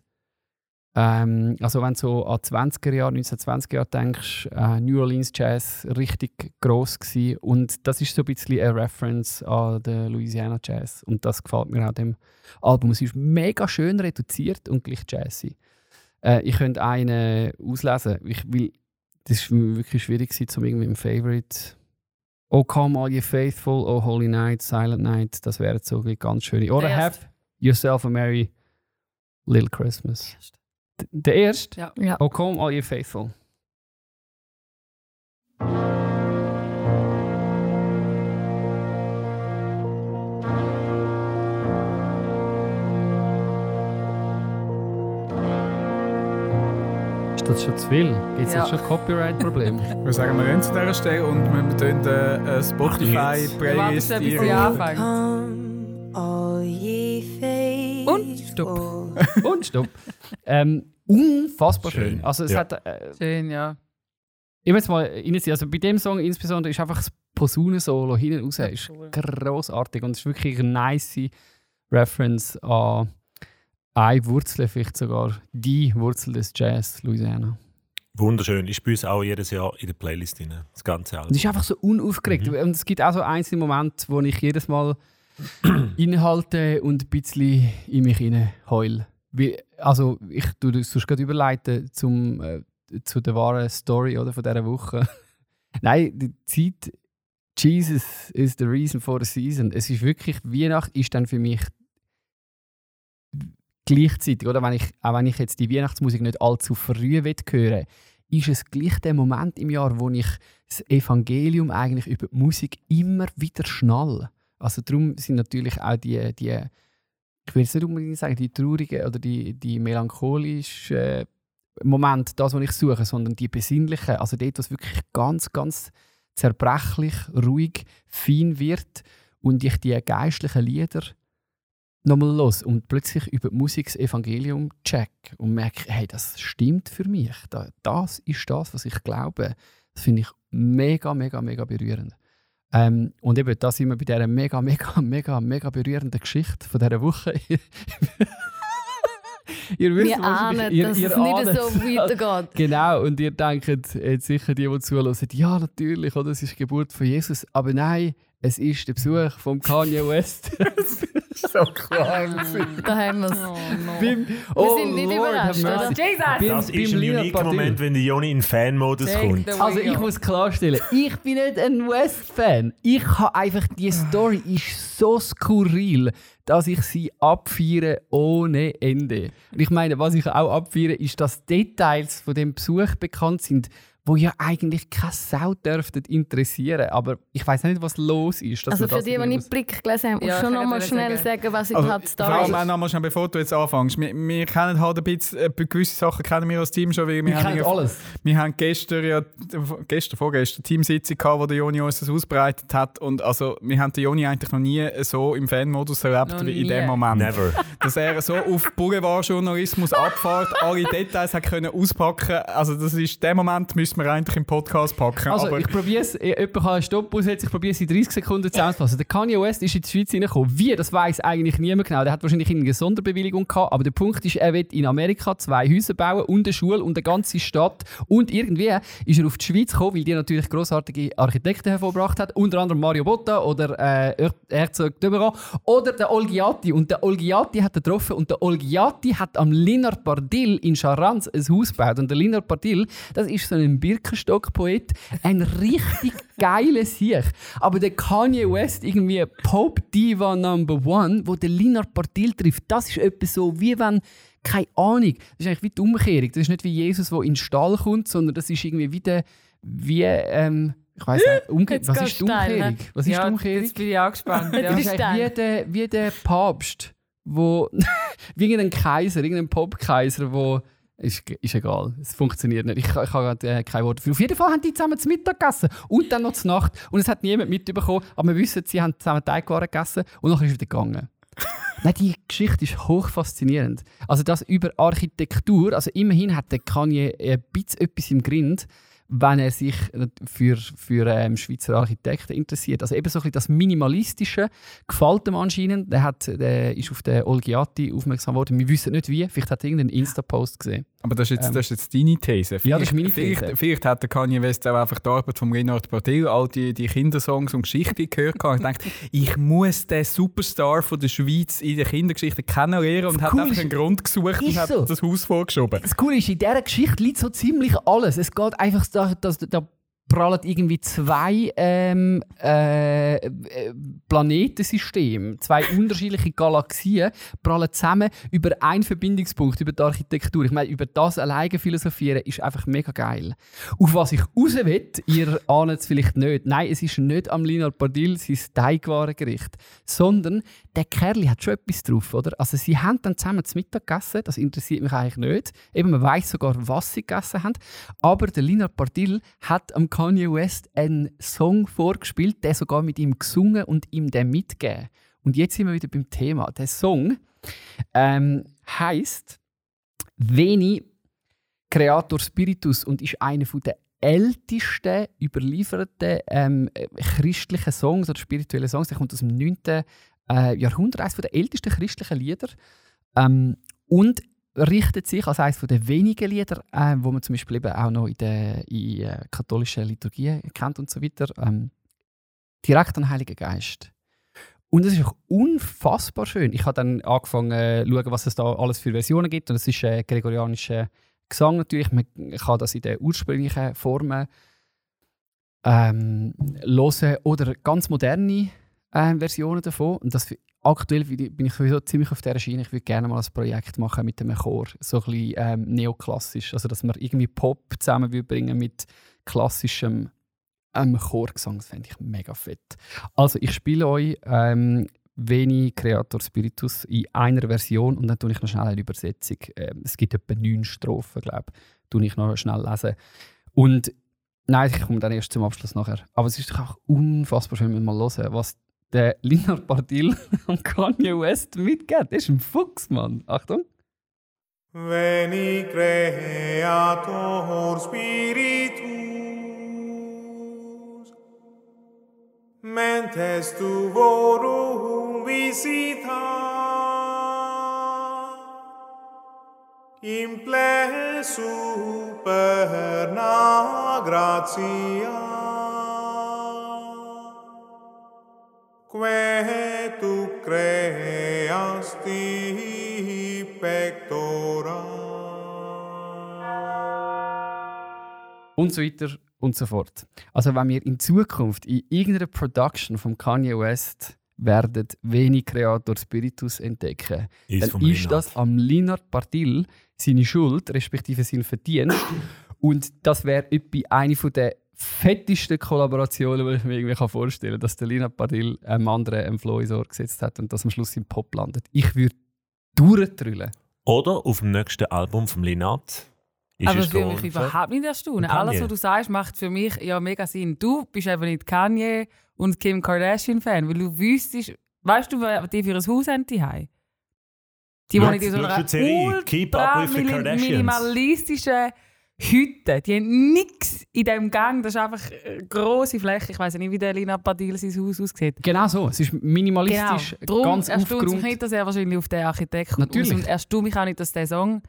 Ähm, also wenn du so an 20er Jahre, 1920er Jahre denkst, äh, New Orleans Jazz richtig gross gewesen. und das ist so ein bisschen eine Reference an den Louisiana Jazz und das gefällt mir auch dem Album. Es ist mega schön reduziert und gleich jazzy. Äh, ich könnte einen auslesen, ich will, das ist mir wirklich schwierig gewesen, um irgendwie im Favorite Oh come all ye faithful, oh holy night, silent night, das wären so ganz schöne. Oder Der have yourself a merry little Christmas. D- Der erste? Ja. Ja. Come all ye faithful. Ist das schon zu viel? Gibt es Ja. jetzt schon Copyright-Probleme? <laughs> Wir sagen, wir gehen zu dieser Stelle und wir tun äh, Ach, Spotify-Playlist Ja, bis sie rein. anfängt. Und stopp. Und stopp. Ähm, unfassbar schön. Schön. Also es Ja. hat... Äh, Schön, ja. ich will jetzt mal reinziehen. Also bei dem Song insbesondere ist einfach das Posaunensolo hinten raus ist cool. grossartig und es ist wirklich eine nice Reference an eine Wurzel, vielleicht sogar die Wurzel des Jazz, Louisiana. Wunderschön. Ich spüre es auch jedes Jahr in der Playlist rein. Das ganze Und es Album. ist einfach so unaufgeregt. Und es gibt auch so einzelne Momente, wo ich jedes Mal <clears throat> innehalte und ein bisschen in mich hinein heul. Wie, also ich tue das sonst gerade überleiten zum, äh, zu der wahren Story oder, von dieser Woche. <laughs> Nein, die Zeit, Jesus is the reason for the season. Es ist wirklich, Weihnacht ist dann für mich gleichzeitig, oder? Wenn ich, auch wenn ich jetzt die Weihnachtsmusik nicht allzu früh hören ist es gleich der Moment im Jahr, wo ich das Evangelium eigentlich über die Musik immer wieder schnall. Also darum sind natürlich auch die, die ich will es nicht unbedingt sagen, die traurigen oder die, die melancholischen äh, Momente, das, was ich suche, sondern die besinnlichen, also dort, was wirklich ganz, ganz zerbrechlich, ruhig, fein wird und ich die geistlichen Lieder nochmal los und plötzlich über die Musik das Evangelium check und merke, hey, das stimmt für mich. Da- Das ist das, was ich glaube. Das finde ich mega, mega, mega berührend. Ähm, und eben, da sind wir bei dieser mega, mega, <laughs> mega, mega berührenden Geschichte von dieser Woche. <laughs> ihr wisst Wir ahnen, ihr, dass ihr es nicht ahnt so <laughs> weitergeht. Genau, und ihr denkt jetzt sicher die, die zuhören, ja natürlich, oder? es ist die Geburt von Jesus, aber nein, es ist der Besuch von Kanye West. <laughs> so klar. Da haben wir es. Beim- Wir sind nicht Lord überrascht, oder? Jesus! Das ist ein uniker. Moment, wenn der Joni in Fan-Modus kommt. Also ich muss klarstellen, ich bin nicht ein West-Fan. Ich habe einfach, die Story ist so skurril, dass ich sie abfeiere ohne Ende. Und ich meine, was ich auch abfeiere, ist, dass Details von dem Besuch bekannt sind, wo ja eigentlich keine Sau dürften interessieren. Aber ich weiß nicht, was los ist. dass Also für das die, die nicht Blick gelesen haben, Ja, musst du ich schon noch kann mal dir schnell sagen. sagen, was Also, überhaupt die vor allem auch ist. noch mal schnell, bevor du jetzt anfängst. Wir, wir kennen halt ein bisschen, äh, gewisse Sachen kennen wir als Team schon, weil wir, Wir haben, kennen ja- alles. wir haben gestern, ja, gestern, vorgestern, Teamsitzung gehabt, wo der Joni uns das ausbreitet hat und also wir haben den Joni eigentlich noch nie so im Fanmodus erlebt Noch wie in dem Moment. Never. Dass er so auf Boulevardjournalismus abfährt, alle Details hat können auspacken. Also das ist der Moment, müssen wir eigentlich im Podcast packen. Also, ich probiere es, jemand kann einen Stopp aussetzen, ich probiere es in 30 Sekunden zusammenzufassen. Der Kanye West ist in die Schweiz reingekommen. Wie, das weiß eigentlich niemand genau. Der hat wahrscheinlich eine Sonderbewilligung gehabt, aber der Punkt ist, er will in Amerika zwei Häuser bauen und eine Schule und eine ganze Stadt. Und irgendwie ist er auf die Schweiz gekommen, weil die natürlich grossartige Architekten hervorgebracht hat, unter anderem Mario Botta oder äh, Herzog Döberan oder der Olgiati. Und der Olgiati hat er getroffen und der Olgiati hat am Linar Pardil in Charanz ein Haus gebaut. Und der Linar Pardil, das ist so ein Birkenstock-Poet, ein richtig <laughs> geiler Sieg. Aber der Kanye West, irgendwie Pop Diva Number One, wo der Linar Pardil trifft, das ist etwas so, wie wenn keine Ahnung. Das ist eigentlich wie die Umkehrung. Das ist nicht wie Jesus, der in den Stall kommt, sondern das ist irgendwie wie der, wie, ähm, ich weiß nicht, Jetzt was ist die Umkehrung? Was ist ja, die Umkehrung? Jetzt bin ich auch gespannt. Jetzt Ja. Das ist eigentlich wie der, wie der Papst, wo <laughs> wie irgendein Kaiser, irgendein Popkaiser, wo ist, ist egal, es funktioniert nicht. Ich, ich habe gerade äh, kein Wort dafür. Auf jeden Fall haben die zusammen zu Mittag gegessen und dann noch zur Nacht. Und es hat niemand mitbekommen, aber wir wissen, sie haben zusammen Teigwaren gegessen und nachher ist wieder gegangen. <laughs> Nein, die Geschichte ist hoch faszinierend. Also das über Architektur, also immerhin hat der Kanye ein bisschen etwas im Grind, wenn er sich für, für ähm, Schweizer Architekten interessiert. Also eben so ein das Minimalistische gefällt ihm anscheinend. Der, hat, der ist auf den Olgiati aufmerksam geworden. Wir wissen nicht wie. Vielleicht hat er irgendeinen Insta-Post gesehen. Aber das ist jetzt, Ähm, das ist jetzt deine These. Ja, das ist meine vielleicht, These. Vielleicht hat der Kanye West auch einfach die Arbeit von Leonard Pardil, all die, die Kindersongs und Geschichten gehört und denkt, <laughs> ich muss den Superstar von der Schweiz in der Kindergeschichte kennenlernen und Das hat Coole einfach ist- einen Grund gesucht und hat so. das Haus vorgeschoben. Das Coole ist, in dieser Geschichte liegt so ziemlich alles. Es geht einfach da, dass da prallen irgendwie zwei ähm, äh, äh, Planetensysteme, zwei <laughs> unterschiedliche Galaxien, prallen zusammen über einen Verbindungspunkt, über die Architektur. Ich meine, über das alleine philosophieren ist einfach mega geil. Auf was ich raus will, ihr ahnt es vielleicht nicht. Nein, es ist nicht am Linar Pardil sein Teigwarengericht, sondern der Kerl hat schon etwas drauf, oder? Also sie haben dann zusammen zu Mittag gegessen, das interessiert mich eigentlich nicht. Eben, man weiß sogar, was sie gegessen haben. Aber der Linar Pardil hat am Kanye West einen Song vorgespielt, der sogar mit ihm gesungen und ihm den mitgegeben. Und jetzt sind wir wieder beim Thema. Der Song ähm, heißt Veni Creator Spiritus und ist einer der ältesten überlieferten ähm, äh, christlichen Songs oder spirituellen Songs. Der kommt aus dem 9. Äh, Jahrhundert, eines der ältesten christlichen Lieder. Ähm, und richtet sich als eines der wenigen Lieder, äh, wo man zum Beispiel eben auch noch in der in, äh, katholischen Liturgie kennt und so weiter, ähm, direkt an den Heiligen Geist. Und es ist auch unfassbar schön. Ich habe dann angefangen äh, zu schauen, was es da alles für Versionen gibt. Und es ist äh, gregorianischer Gesang natürlich. Man kann das in den ursprünglichen Formen ähm, hören oder ganz moderne äh, Versionen davon. Und das, aktuell bin ich- sowieso ziemlich auf dieser Schiene. Ich würde gerne mal ein Projekt machen mit einem Chor. So ein bisschen ähm, neoklassisch. Also, dass man irgendwie Pop zusammen würde bringen mit klassischem ähm, Chorgesang. Das fände ich mega fett. Also, ich spiele euch ähm, Veni Creator Spiritus in einer Version und dann tue ich noch schnell eine Übersetzung. Ähm, es gibt etwa neun Strophen, glaube ich. Tue ich noch schnell lesen. Und nein, ich komme dann erst zum Abschluss nachher. Aber es ist doch auch unfassbar schön, wenn man hören, was der Linar Pardil <laughs> und Kanye West mitgeht. Das ist ein Fuchs, Mann. Achtung. Veni Creator Spiritus, mentes tuorum visita, imple superna gratia que tu creasti pectora und so weiter und so fort. Also wenn wir in Zukunft in irgendeiner Production von Kanye West werden wenig Creator Spiritus entdecken, Ist dann ist Linard. das am Linard Partil seine Schuld, respektive sein Verdienst. und das wäre etwa eine von der fettesten Kollaborationen, die ich mir irgendwie vorstellen kann, dass der Linard Partil einem anderen einen Flow ins Ohr gesetzt hat und das am Schluss im Pop landet. Ich würde durchdrüllen. Oder auf dem nächsten Album vom Linat. ist Aber das würde mich überhaupt nicht erstaunen. Alles, was du sagst, macht für mich ja mega Sinn. Du bist eben nicht Kanye und Kim Kardashian-Fan, weil du wüsstest, weißt du, wer die für ein Haus haben die? Die wohnen in so einer Serie, Keep Up with the ultra Kardashians. minimalistischen Hütte. Die haben nichts in diesem Gang. Das ist einfach eine grosse Fläche. Ich weiß nicht, wie der Lina Padil sein Haus aussieht. Genau so. Es ist minimalistisch, Darum ganz es mich aufgeräumt. nicht, dass er wahrscheinlich auf den Architekt Natürlich. und erstaunt mich auch nicht, dass der Song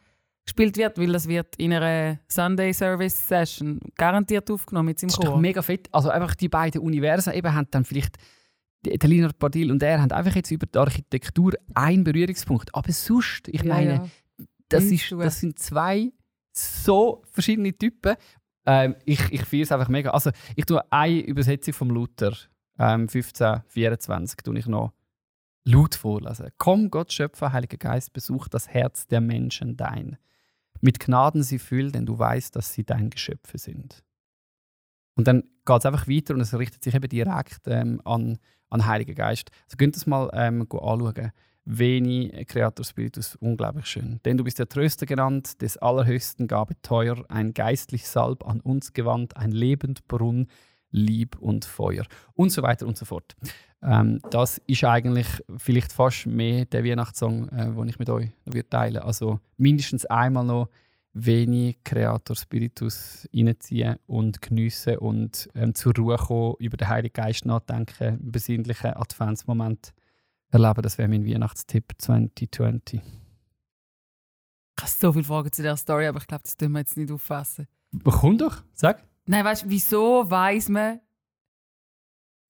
gespielt wird, weil das wird in einer Sunday Service Session garantiert aufgenommen mit seinem Das ist doch Chor. mega fett. Also einfach die beiden Universen eben haben dann vielleicht der Linard Padil und er haben einfach jetzt über die Architektur einen Berührungspunkt. Aber sonst, ich Ja, meine, ja. Das, ist, das sind zwei so verschiedene Typen. Ähm, ich ich feiere es einfach mega. Also ich tue eine Übersetzung vom Luther, ähm, 1524, tue ich noch laut vorlesen. Komm, Gott Schöpfer, Heiliger Geist, besuch das Herz der Menschen dein. Mit Gnaden sie füll, denn du weißt, dass sie dein Geschöpfe sind. Und dann geht es einfach weiter und es richtet sich eben direkt ähm, an, an Heiligen Geist. Also könnt ihr das mal ähm, anschauen. Veni, Creator Spiritus, unglaublich schön. Denn du bist der Tröster genannt, des Allerhöchsten Gabe teuer, ein geistlich Salb an uns gewandt, ein Lebendbrunn, Lieb und Feuer und so weiter und so fort. Ähm, das ist eigentlich vielleicht fast mehr der Weihnachtssong, äh, den ich mit euch würde teilen Also mindestens einmal noch Veni, Creator Spiritus reinziehen und geniessen und ähm, zur Ruhe kommen, über den Heiligen Geist nachdenken, besinnlichen Adventsmoment erleben. Das wäre mein Weihnachtstipp 2020. Ich habe so viele Fragen zu der Story, aber ich glaube, das dürfen wir jetzt nicht auffassen. Komm doch, sag. Nein, weißt du, wieso weiß man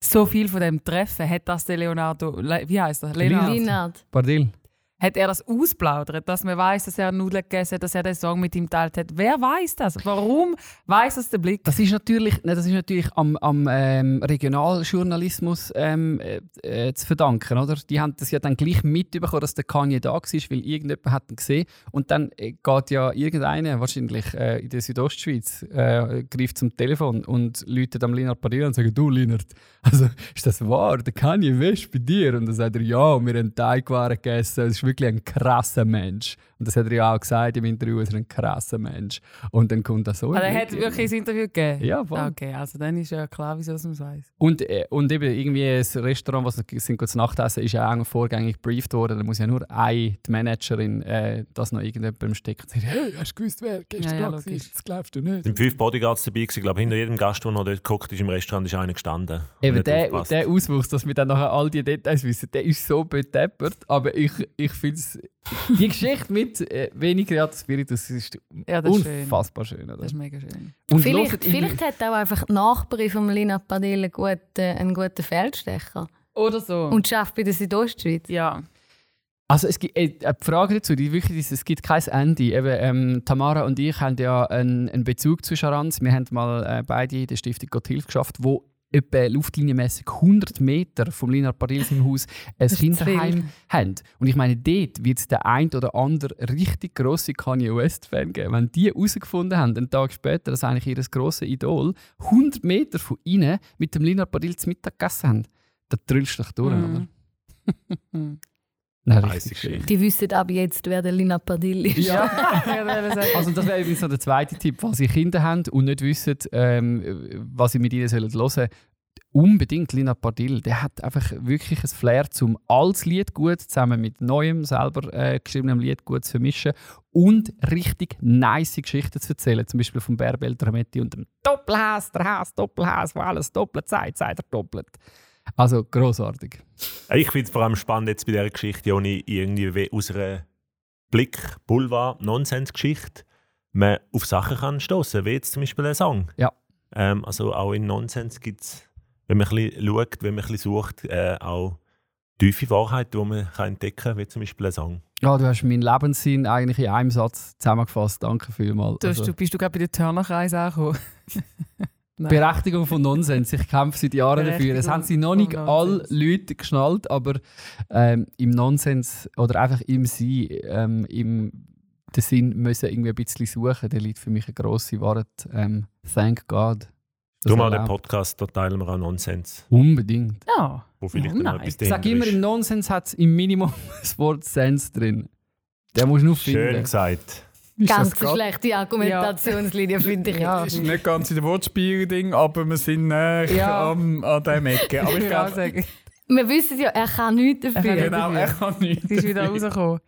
so viel von dem Treffen? Hat das der Leonardo, Le- wie heißt er? Leonardo? Pardil. Hat er das ausplaudert, dass man weiß, dass er Nudeln gegessen hat, dass er den Song mit ihm teilt hat? Wer weiß das? Warum weiß das der Blick? Das ist natürlich, nein, das ist natürlich am, am ähm, Regionaljournalismus ähm, äh, zu verdanken. Oder? Die haben das ja dann gleich mitbekommen, dass der Kanye da war, weil irgendjemand hat ihn gesehen. Und dann äh, geht ja irgendeiner, wahrscheinlich äh, in der Südostschweiz, äh, greift zum Telefon und läutet am Linard Padilla und sagt: Du, Linard, also, ist das wahr? Der Kanye West bei dir? Und dann sagt er: Ja, wir haben Teigwaren gegessen. Ist wirklich ein krasser Mensch. Und das hat er ja auch gesagt im Interview: Er ist ein krasser Mensch. Und dann kommt das so. Also er hat wirklich ein Interview gegeben? Ja, voll. Okay, also dann ist ja klar, wieso man es weiß. Und, äh, und eben irgendwie das Restaurant, was wir sind gut zu Nacht essen, ist ja auch vorgängig gebrieft worden. Da muss ja nur eine, die Managerin, äh, das noch irgendjemandem stecken und sagen, hey, hast du gewusst, wer gestern Ja, ja, da logisch. Das glaubst du nicht. Es sind fünf Bodyguards dabei. gewesen. Ich glaube, hinter jedem Gast, der noch dort geguckt ist im Restaurant, ist einer gestanden. Eben der, der Auswuchs, dass wir dann nachher all die Details wissen, der ist so bedeppert. Aber ich, ich finde es, die Geschichte mit äh, wenig Creative Spirit, das ist Ja, das ist schön. unfassbar schön. Oder? Das ist mega schön. Und Vielleicht, vielleicht hat auch einfach die Nachbarin von Lina Padilla einen guten, einen guten Feldstecher Oder so. und schafft bei der Südostschweiz. ja. Also es gibt äh, eine Frage dazu, die wirklich ist, es gibt kein Ende. Eben, ähm, Tamara und ich haben ja einen, einen Bezug zu Charanz. Wir haben mal äh, beide in der Stiftung Gotthilfe geschafft, wo etwa luftlinienmäßig 100 Meter vom Linar Paris im Haus ein Kinderheim haben. Und ich meine, dort wird es den ein oder anderen richtig grossen Kanye West-Fan geben. Wenn die herausgefunden haben, einen Tag später, dass eigentlich ihr grosses Idol 100 Meter von ihnen mit dem Linar Paris zu Mittag gegessen haben, da trüllst du dich durch, Mhm. oder? <laughs> Nein, richtig schön. Die wissen ab jetzt, wer der Lina Padilla ist. Ja. <laughs> Also das wäre übrigens noch der zweite Tipp, falls ihr Kinder habt und nicht wisst, ähm, was ihr mit ihnen sollen hören sollen. Unbedingt Lina Pardil. Der hat einfach wirklich ein Flair, zum altes Lied gut zusammen mit neuem, selber äh, geschriebenem Lied gut zu vermischen und richtig nice Geschichten zu erzählen. Zum Beispiel vom Bärbel Drametti und dem Doppelhass, der Hass, Doppelhass, wo alles doppelt sagt, sagt er doppelt. Also großartig. Ich finde es vor allem spannend jetzt bei dieser Geschichte, ohne irgendwie aus einer Blick, Boulevard, Nonsensgeschichte man auf Sachen kann stoßen, wie jetzt zum Beispiel ein Song. Ja. Ähm, also auch in Nonsens gibt es, wenn man ein bisschen schaut, wenn man ein bisschen sucht, äh, auch tiefe Wahrheiten, die man kann entdecken kann, wie zum Beispiel ein Song. Ja, du hast meinen Lebenssinn eigentlich in einem Satz zusammengefasst. Danke vielmals. Du, Also, du bist du gerade bei den Turnerkreis angekommen? <laughs> Nein. Berechtigung von Nonsens. Ich kämpfe seit Jahren dafür. Es haben sie noch nicht alle. Leute geschnallt, aber ähm, im Nonsens oder einfach im Sein, ähm, im den Sinn müssen irgendwie ein bisschen suchen. Der liegt für mich eine grosse Wahrheit. Ähm, thank God. Darum auch den. Podcast, da teilen wir auch Nonsens. Unbedingt. Ja. Wo vielleicht Ja, dann noch etwas Ich sage immer, im. Nonsens hat es im Minimum <laughs> das Wort Sense drin. Der muss nur Schön finden. gesagt. Ist Ganz schlechte Argumentationslinie, finde ich. Ja. ist nicht ganz in der Wortspiel-Ding, aber wir sind näher Ja. am, an diesem Ecke. Aber ich glaube, Wir wissen ja, er kann nichts dafür. kann genau, er kann nicht. sie ist wieder rausgekommen.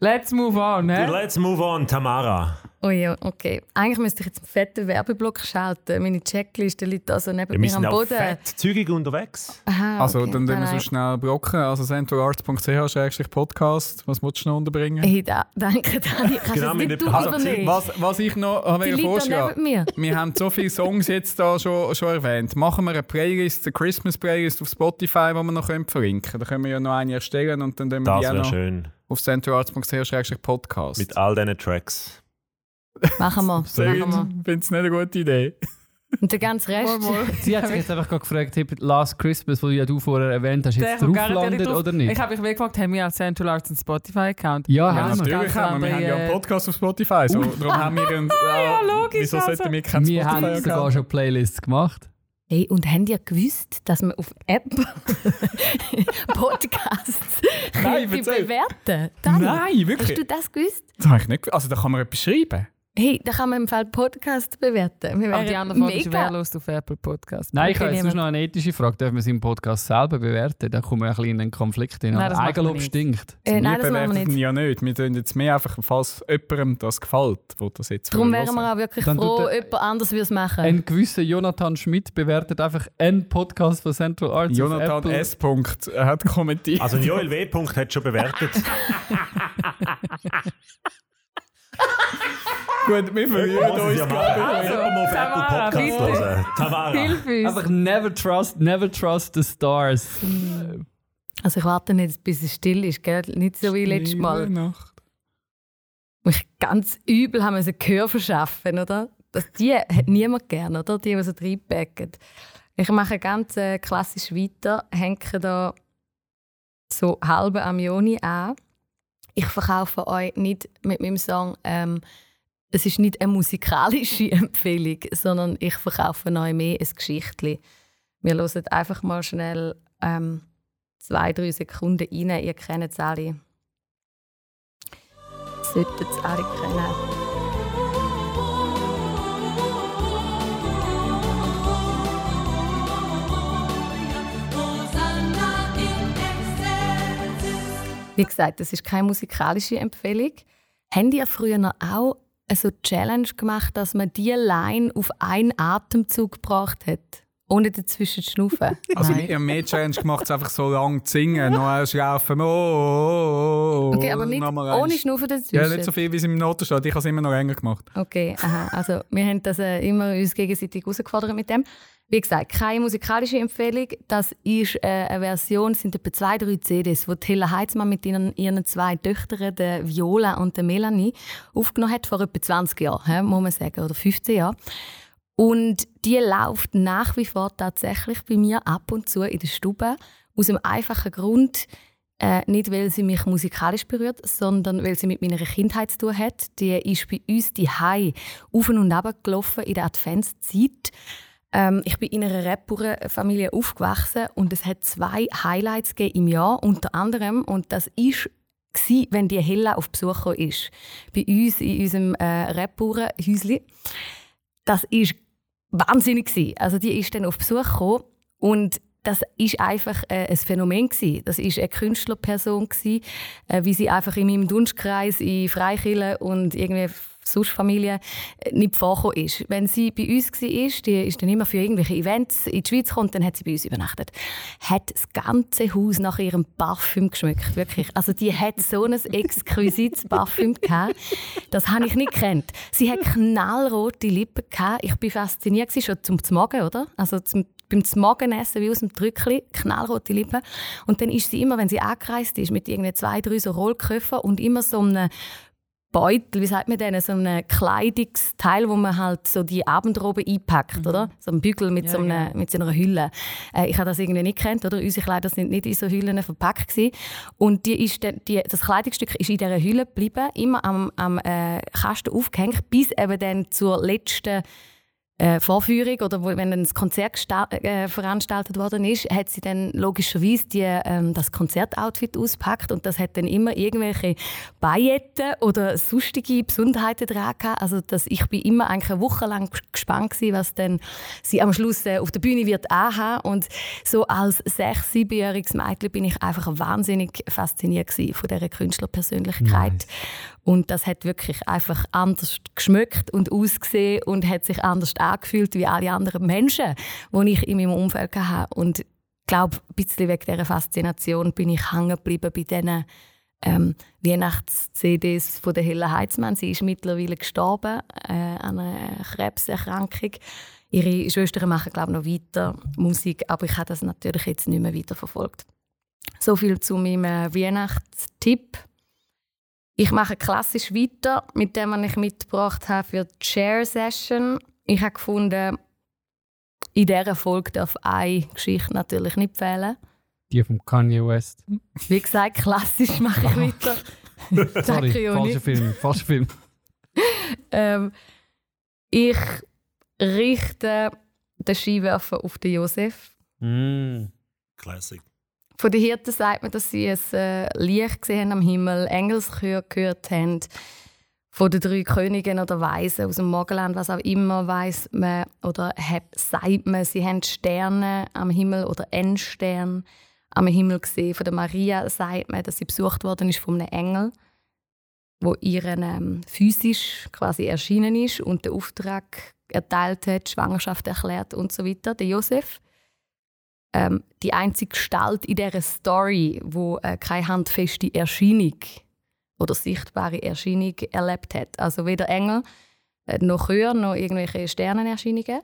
Let's move on, hä? Let's move on, Tamara. Oh ja, okay. Eigentlich müsste ich jetzt einen fetten Werbeblock schalten. Meine Checkliste liegt da so neben Wir mir sind am auch Boden. fett zügig unterwegs. Aha, Also, okay. dann tun wir so schnell blocken. Also, centralarts.ch-podcast. Was willst du noch unterbringen? Hey, da, danke, Dani. Kannst Genau, nicht du Also? Was, was ich noch Die habe da vorschlagen mir. <laughs> Wir haben so viele Songs jetzt da schon, schon erwähnt. Machen wir eine Playlist, eine Christmas-Playlist auf Spotify, die wir noch können verlinken können. Da können wir ja noch eine erstellen und dann tun wir Das die auch wäre noch schön. auf centralarts.ch-podcast. Mit all diesen Tracks. Machen wir. Sehr Machen Ich finde es nicht eine gute Idee. Und der ganze Rest. <laughs> Sie hat sich jetzt einfach gefragt, ob Last Christmas, wo ja du vorher erwähnt hast, jetzt drauf landet drauf. oder nicht? Ich habe mich gefragt, haben wir als Central Arts einen Spotify-Account? Ja, Ja, haben wir. natürlich. Haben wir. Wir haben ja einen Podcast auf Spotify. So, darum haben wir einen. <laughs> ja, logisch, Wieso also. sollten wir keinen Wir haben sogar schon Playlists gemacht. Hey, und habt ihr gewusst, dass man auf App <laughs> Podcasts Nein, bewerten Dani, Nein, Hast wirklich. du das gewusst? Das habe ich nicht gewusst. Also, da kann man etwas schreiben. Hey, da kann man im Fall Podcast bewerten. Wir Aber die wären andere Folge ist mega. wehrlos auf Apple Podcast. Nein, ich habe jetzt noch eine ethische Frage. Dürfen wir im Podcast selber bewerten? Da kommen wir ein bisschen in einen Konflikt hin. Nein, Aber das machen wir Eigenlob nicht. stinkt. Äh, nein, wir das machen wir bewerten nicht. ja nicht. Wir tun jetzt mehr einfach, falls jemandem das gefällt, wo das jetzt Darum wären wir auch wirklich Dann froh, jemand anderes würde es machen. Ein gewisser Jonathan Schmidt bewertet einfach einen Podcast von Central Arts auf Jonathan Apple. S. Punkt äh, hat kommentiert. Also Joel W. Punkt hat schon bewertet. <laughs> <laughs> Gut, wir es uns ja gerade. Also, Apple Tamara, Podcast bitte. Tamara. Hilf uns! Einfach never trust, never trust the stars. Also ich warte nicht, bis es still ist, gell? Nicht so wie letztes Mal. Nacht. Wo ich ganz übel haben müssen Gehör verschaffen, oder? Das, die hat niemand gern, oder? Die, die so reinpacken. Ich mache ganz äh, klassisch weiter, hänge da so halbe Amioni an. Ich verkaufe euch nicht mit meinem Song, ähm, es ist nicht eine musikalische <laughs> Empfehlung, sondern ich verkaufe euch mehr ein Geschichtli. Wir hören einfach mal schnell ähm, zwei, drei Sekunden rein. Ihr kennt es alle. Solltet es alle kennen. Wie gesagt, das ist keine musikalische Empfehlung. Habt ihr früher auch so eine Challenge gemacht, dass man die Line auf einen Atemzug gebracht hat? Ohne dazwischen zu schnaufen? <laughs> Also wir haben mehr Challenge gemacht, es einfach so lang zu singen, noch ein Schlafen. Oh, oh, oh, Okay, aber nicht ohne eins. Schnaufen dazwischen? Ja, nicht so viel, wie es im Noten steht. Ich habe es immer noch länger gemacht. Okay, aha. Also wir haben das äh, immer uns gegenseitig herausgefordert mit dem. Wie gesagt, keine musikalische Empfehlung. Das ist äh, eine Version, sind etwa zwei, drei CDs, die Hella Heitzmann mit ihren, ihren zwei Töchtern, der Viola und der Melanie, aufgenommen hat vor etwa 20 Jahren, hä, muss man sagen, oder 15 Jahren. Und die läuft nach wie vor tatsächlich bei mir ab und zu in der Stube. Aus dem einfachen Grund, äh, nicht weil sie mich musikalisch berührt, sondern weil sie mit meiner Kindheit zu tun hat. Die ist bei uns die Hai auf und ab gelaufen in der Adventszeit. Ähm, ich bin in einer Rapper-Familie aufgewachsen und es hat zwei Highlights im Jahr, unter anderem und das ist gsi, wenn die Hella auf Besuch ist. Bei uns in unserem äh, Rapper-Häusli. Das ist wahnsinnig. Also die ist dann auf Besuch gekommen und das ist einfach äh, ein Phänomen gsi. Das ist eine Künstlerperson gsi, äh, wie sie einfach in meinem Dunstkreis in Freikirchen und irgendwie sonst Familie äh, nicht vorgekommen ist. Wenn sie bei uns war, die ist dann immer für irgendwelche Events in die Schweiz gekommen, dann hat sie bei uns übernachtet. Hat das ganze Haus nach ihrem Parfüm geschmeckt, wirklich. Also die hat so ein exquisites Parfüm gehabt. Das habe ich nicht gekannt. Sie hat knallrote Lippen gehabt. Ich bin fasziniert schon zum Morgen, oder? Also zum beim Morgenessen wie aus dem Drückli, knallrote Lippen. Und dann ist sie immer, wenn sie angereist ist, mit irgendwie zwei, drei so Rollköpfen und immer so einem Beutel, wie sagt man denn, so ein Kleidungsteil, wo man halt so die Abendrobe einpackt, mhm. oder? So ein Bügel mit, ja, so, einer, ja. mit so einer Hülle. Äh, ich habe das irgendwie nicht kennt, oder? Unsere Kleider sind nicht in so Hüllen verpackt gewesen. Und die ist die, das Kleidungsstück ist in dieser Hülle geblieben, immer am, am äh, Kasten aufgehängt, bis eben dann zur letzten äh, Vorführung oder wo, wenn ein Konzert äh, veranstaltet worden ist, hat sie dann logischerweise die, ähm, das Konzertoutfit auspackt und das hat dann immer irgendwelche Pailletten oder sonstige Besonderheiten dran gehabt. Also dass ich bin immer eigentlich eine Woche lang gespannt gewesen, was dann sie am Schluss äh, auf der Bühne wird anhaben und so als sechs, siebenjähriges Mädchen bin ich einfach wahnsinnig fasziniert von dieser Künstlerpersönlichkeit. Nice. Und das hat wirklich einfach anders geschmeckt und ausgesehen und hat sich anders angefühlt wie alle anderen Menschen, die ich in meinem Umfeld hatte. Und ich glaube, ein bisschen wegen dieser Faszination bin ich hängen geblieben bei diesen ähm, Weihnachts-CDs von der Hella Heizmann. Sie ist mittlerweile gestorben äh, an einer Krebserkrankung. Ihre Schwestern machen, glaube ich, noch weiter Musik, aber ich habe das natürlich jetzt nicht mehr weiterverfolgt. So viel zu meinem Weihnachtstipp. Ich mache klassisch weiter mit dem, was ich mitgebracht habe für die Share-Session. Ich habe gefunden, in dieser Folge darf eine Geschichte natürlich nicht fehlen. Die von Kanye West. Wie gesagt, klassisch mache ich weiter. <laughs> Sorry, falscher Film. Falscher Film. <laughs> ähm, ich richte den Skiwerfer auf den Josef. Mm. Classic. Von den Hirten sagt man, dass sie ein äh, Licht gesehen haben am Himmel, Engelschör gehört haben. Von den drei Königen oder Weisen aus dem Morgenland, was auch immer, weiß man oder hat, sagt man, sie haben Sterne am Himmel oder einen Stern am Himmel gesehen. Von der Maria sagt man, dass sie besucht worden ist von einem Engel, wo ihren ähm, physisch quasi erschienen ist und den Auftrag erteilt hat, Schwangerschaft erklärt und so weiter. Der Josef ähm, die einzige Gestalt in dieser Story, wo äh, keine handfeste Erscheinung oder sichtbare Erscheinung erlebt hat. Also weder Engel äh, noch Chöre noch irgendwelche Sternenerscheinungen.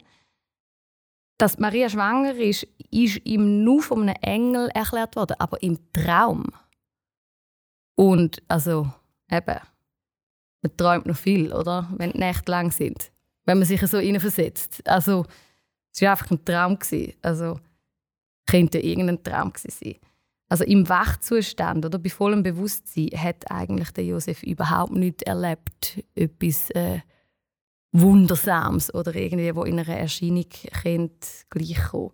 Dass Maria schwanger ist, ist ihm nur von einem Engel erklärt worden, aber im Traum. Und also eben, man träumt noch viel, oder? Wenn die Nächte lang sind. Wenn man sich so versetzt. Also, es war einfach ein Traum. Also, könnte irgendein Traum sein. Also im Wachzustand oder bei vollem Bewusstsein hat eigentlich der Josef überhaupt nicht erlebt, etwas äh, Wundersames oder irgendwie, wo in einer Erscheinung könnte gleichkommen.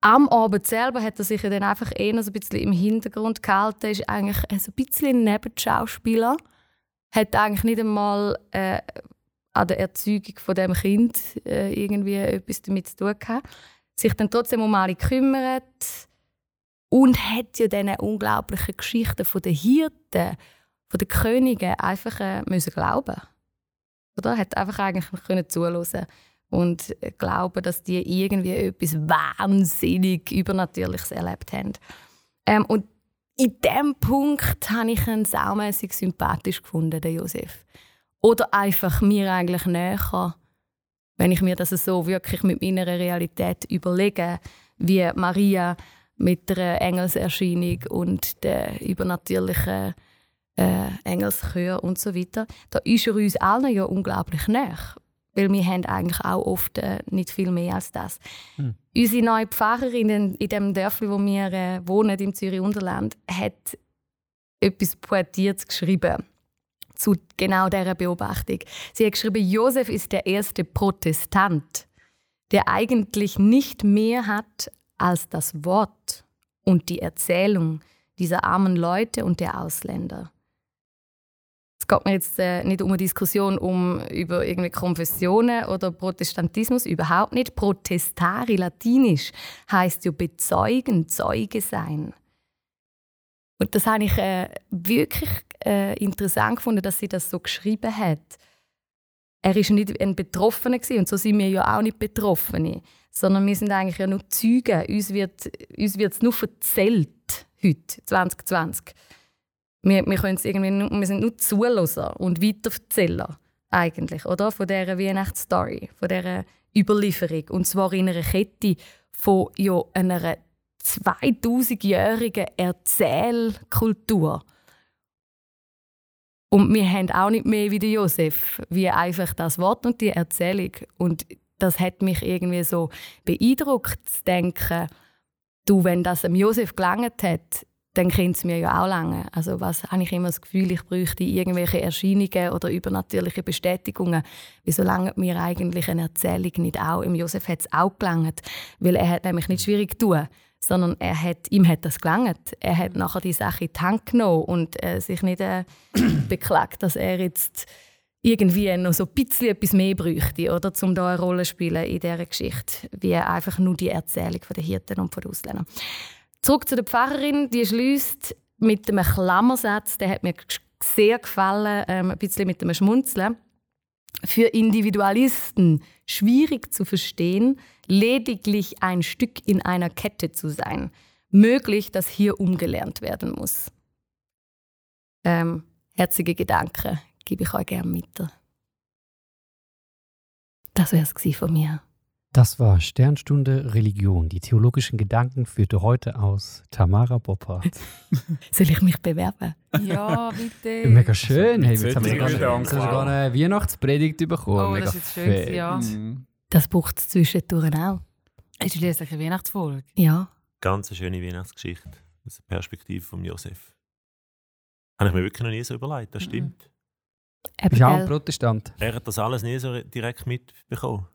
Am Abend selber hat er sich dann einfach eher so ein bisschen im Hintergrund gehalten, ist eigentlich so ein bisschen Nebenschauspieler, hat eigentlich nicht einmal äh, an der Erzeugung von dem Kind äh, irgendwie etwas damit zu tun gehabt sich dann trotzdem um alle kümmert und hat ja diese unglaublichen Geschichten von den Hirten, von den Königen einfach äh, müssen glauben. Oder hat einfach eigentlich können zuhören und glauben, dass die irgendwie etwas wahnsinnig Übernatürliches erlebt haben. Ähm, und in diesem Punkt habe ich ihn saumässig sympathisch gefunden, den Josef. Oder einfach mir eigentlich näher wenn ich mir das so wirklich mit meiner Realität überlege, wie Maria mit der Engelserscheinung und der übernatürlichen äh, Engelschör und so weiter, da ist er uns allen ja unglaublich nah. Weil wir haben eigentlich auch oft äh, nicht viel mehr als das. Hm. Unsere neue Pfarrerin in, in dem Dörfli, wo wir äh, wohnen, im Zürich-Unterland, hat etwas Poetiertes geschrieben zu genau dieser Beobachtung. Sie hat geschrieben, Josef ist der erste Protestant, der eigentlich nicht mehr hat als das Wort und die Erzählung dieser armen Leute und der Ausländer. Es geht mir jetzt äh, nicht um eine Diskussion um, über irgendwie Konfessionen oder Protestantismus, überhaupt nicht. Protestari, latinisch, heißt ja bezeugen, Zeuge sein. Und das habe ich äh, wirklich äh, interessant gefunden, dass sie das so geschrieben hat. Er ist nicht ein Betroffener gewesen, und so sind wir ja auch nicht Betroffene, sondern wir sind eigentlich ja nur Zeugen. Uns wird uns wird's nur erzählt heute 2020. Wir, wir, können's irgendwie nur, wir sind nur Zuhörer und Weitererzähler eigentlich, oder? Von dieser Weihnachtsstory, von dieser Überlieferung. Und zwar in einer Kette von ja, einer 2000-jährigen Erzählkultur. Und wir haben auch nicht mehr wie der Josef, wie einfach das Wort und die Erzählung. Und das hat mich irgendwie so beeindruckt, zu denken, du, wenn das dem Josef gelangt hat, dann könnte es mir ja auch lange. Also was habe ich immer das Gefühl, ich bräuchte irgendwelche Erscheinungen oder übernatürliche Bestätigungen. Wieso lange mir eigentlich eine Erzählung nicht auch? Im Josef hat es auch gelangt, weil er hat nämlich nicht schwierig tun, sondern er hat, ihm hat das gelangt. Er hat nachher die Sache in die Hand genommen und äh, sich nicht äh, <clears throat> beklagt, dass er jetzt irgendwie noch so ein bisschen etwas mehr bräuchte, oder, um da eine Rolle zu spielen in dieser Geschichte, wie einfach nur die Erzählung von den Hirten und von den Ausländern. Zurück zu der Pfarrerin, die schließt mit einem Klammersatz, der hat mir sehr gefallen, ähm, ein bisschen mit einem Schmunzeln. Für Individualisten schwierig zu verstehen, lediglich ein Stück in einer Kette zu sein. Möglich, dass hier umgelernt werden muss. Ähm, herzige Gedanken gebe ich euch gerne mit. Das wäre es von mir. Das war Sternstunde Religion. Die theologischen Gedanken führte heute aus Tamara Boppard. <laughs> Soll ich mich bewerben? Ja, bitte. Mega schön. Hey, jetzt haben wir sogar, wir sogar eine Weihnachtspredigt bekommen. Oh, Mega das ist jetzt schön, ja. Mhm. Das braucht es zwischendurch auch. Es ist schließlich eine Weihnachtsfolge. Ja. Ganz eine schöne Weihnachtsgeschichte aus der Perspektive von Josef. Habe ich mir wirklich noch nie so überlegt, das Mhm. stimmt. Bist du auch ein? Protestant? Er hat das alles nie so direkt mitbekommen.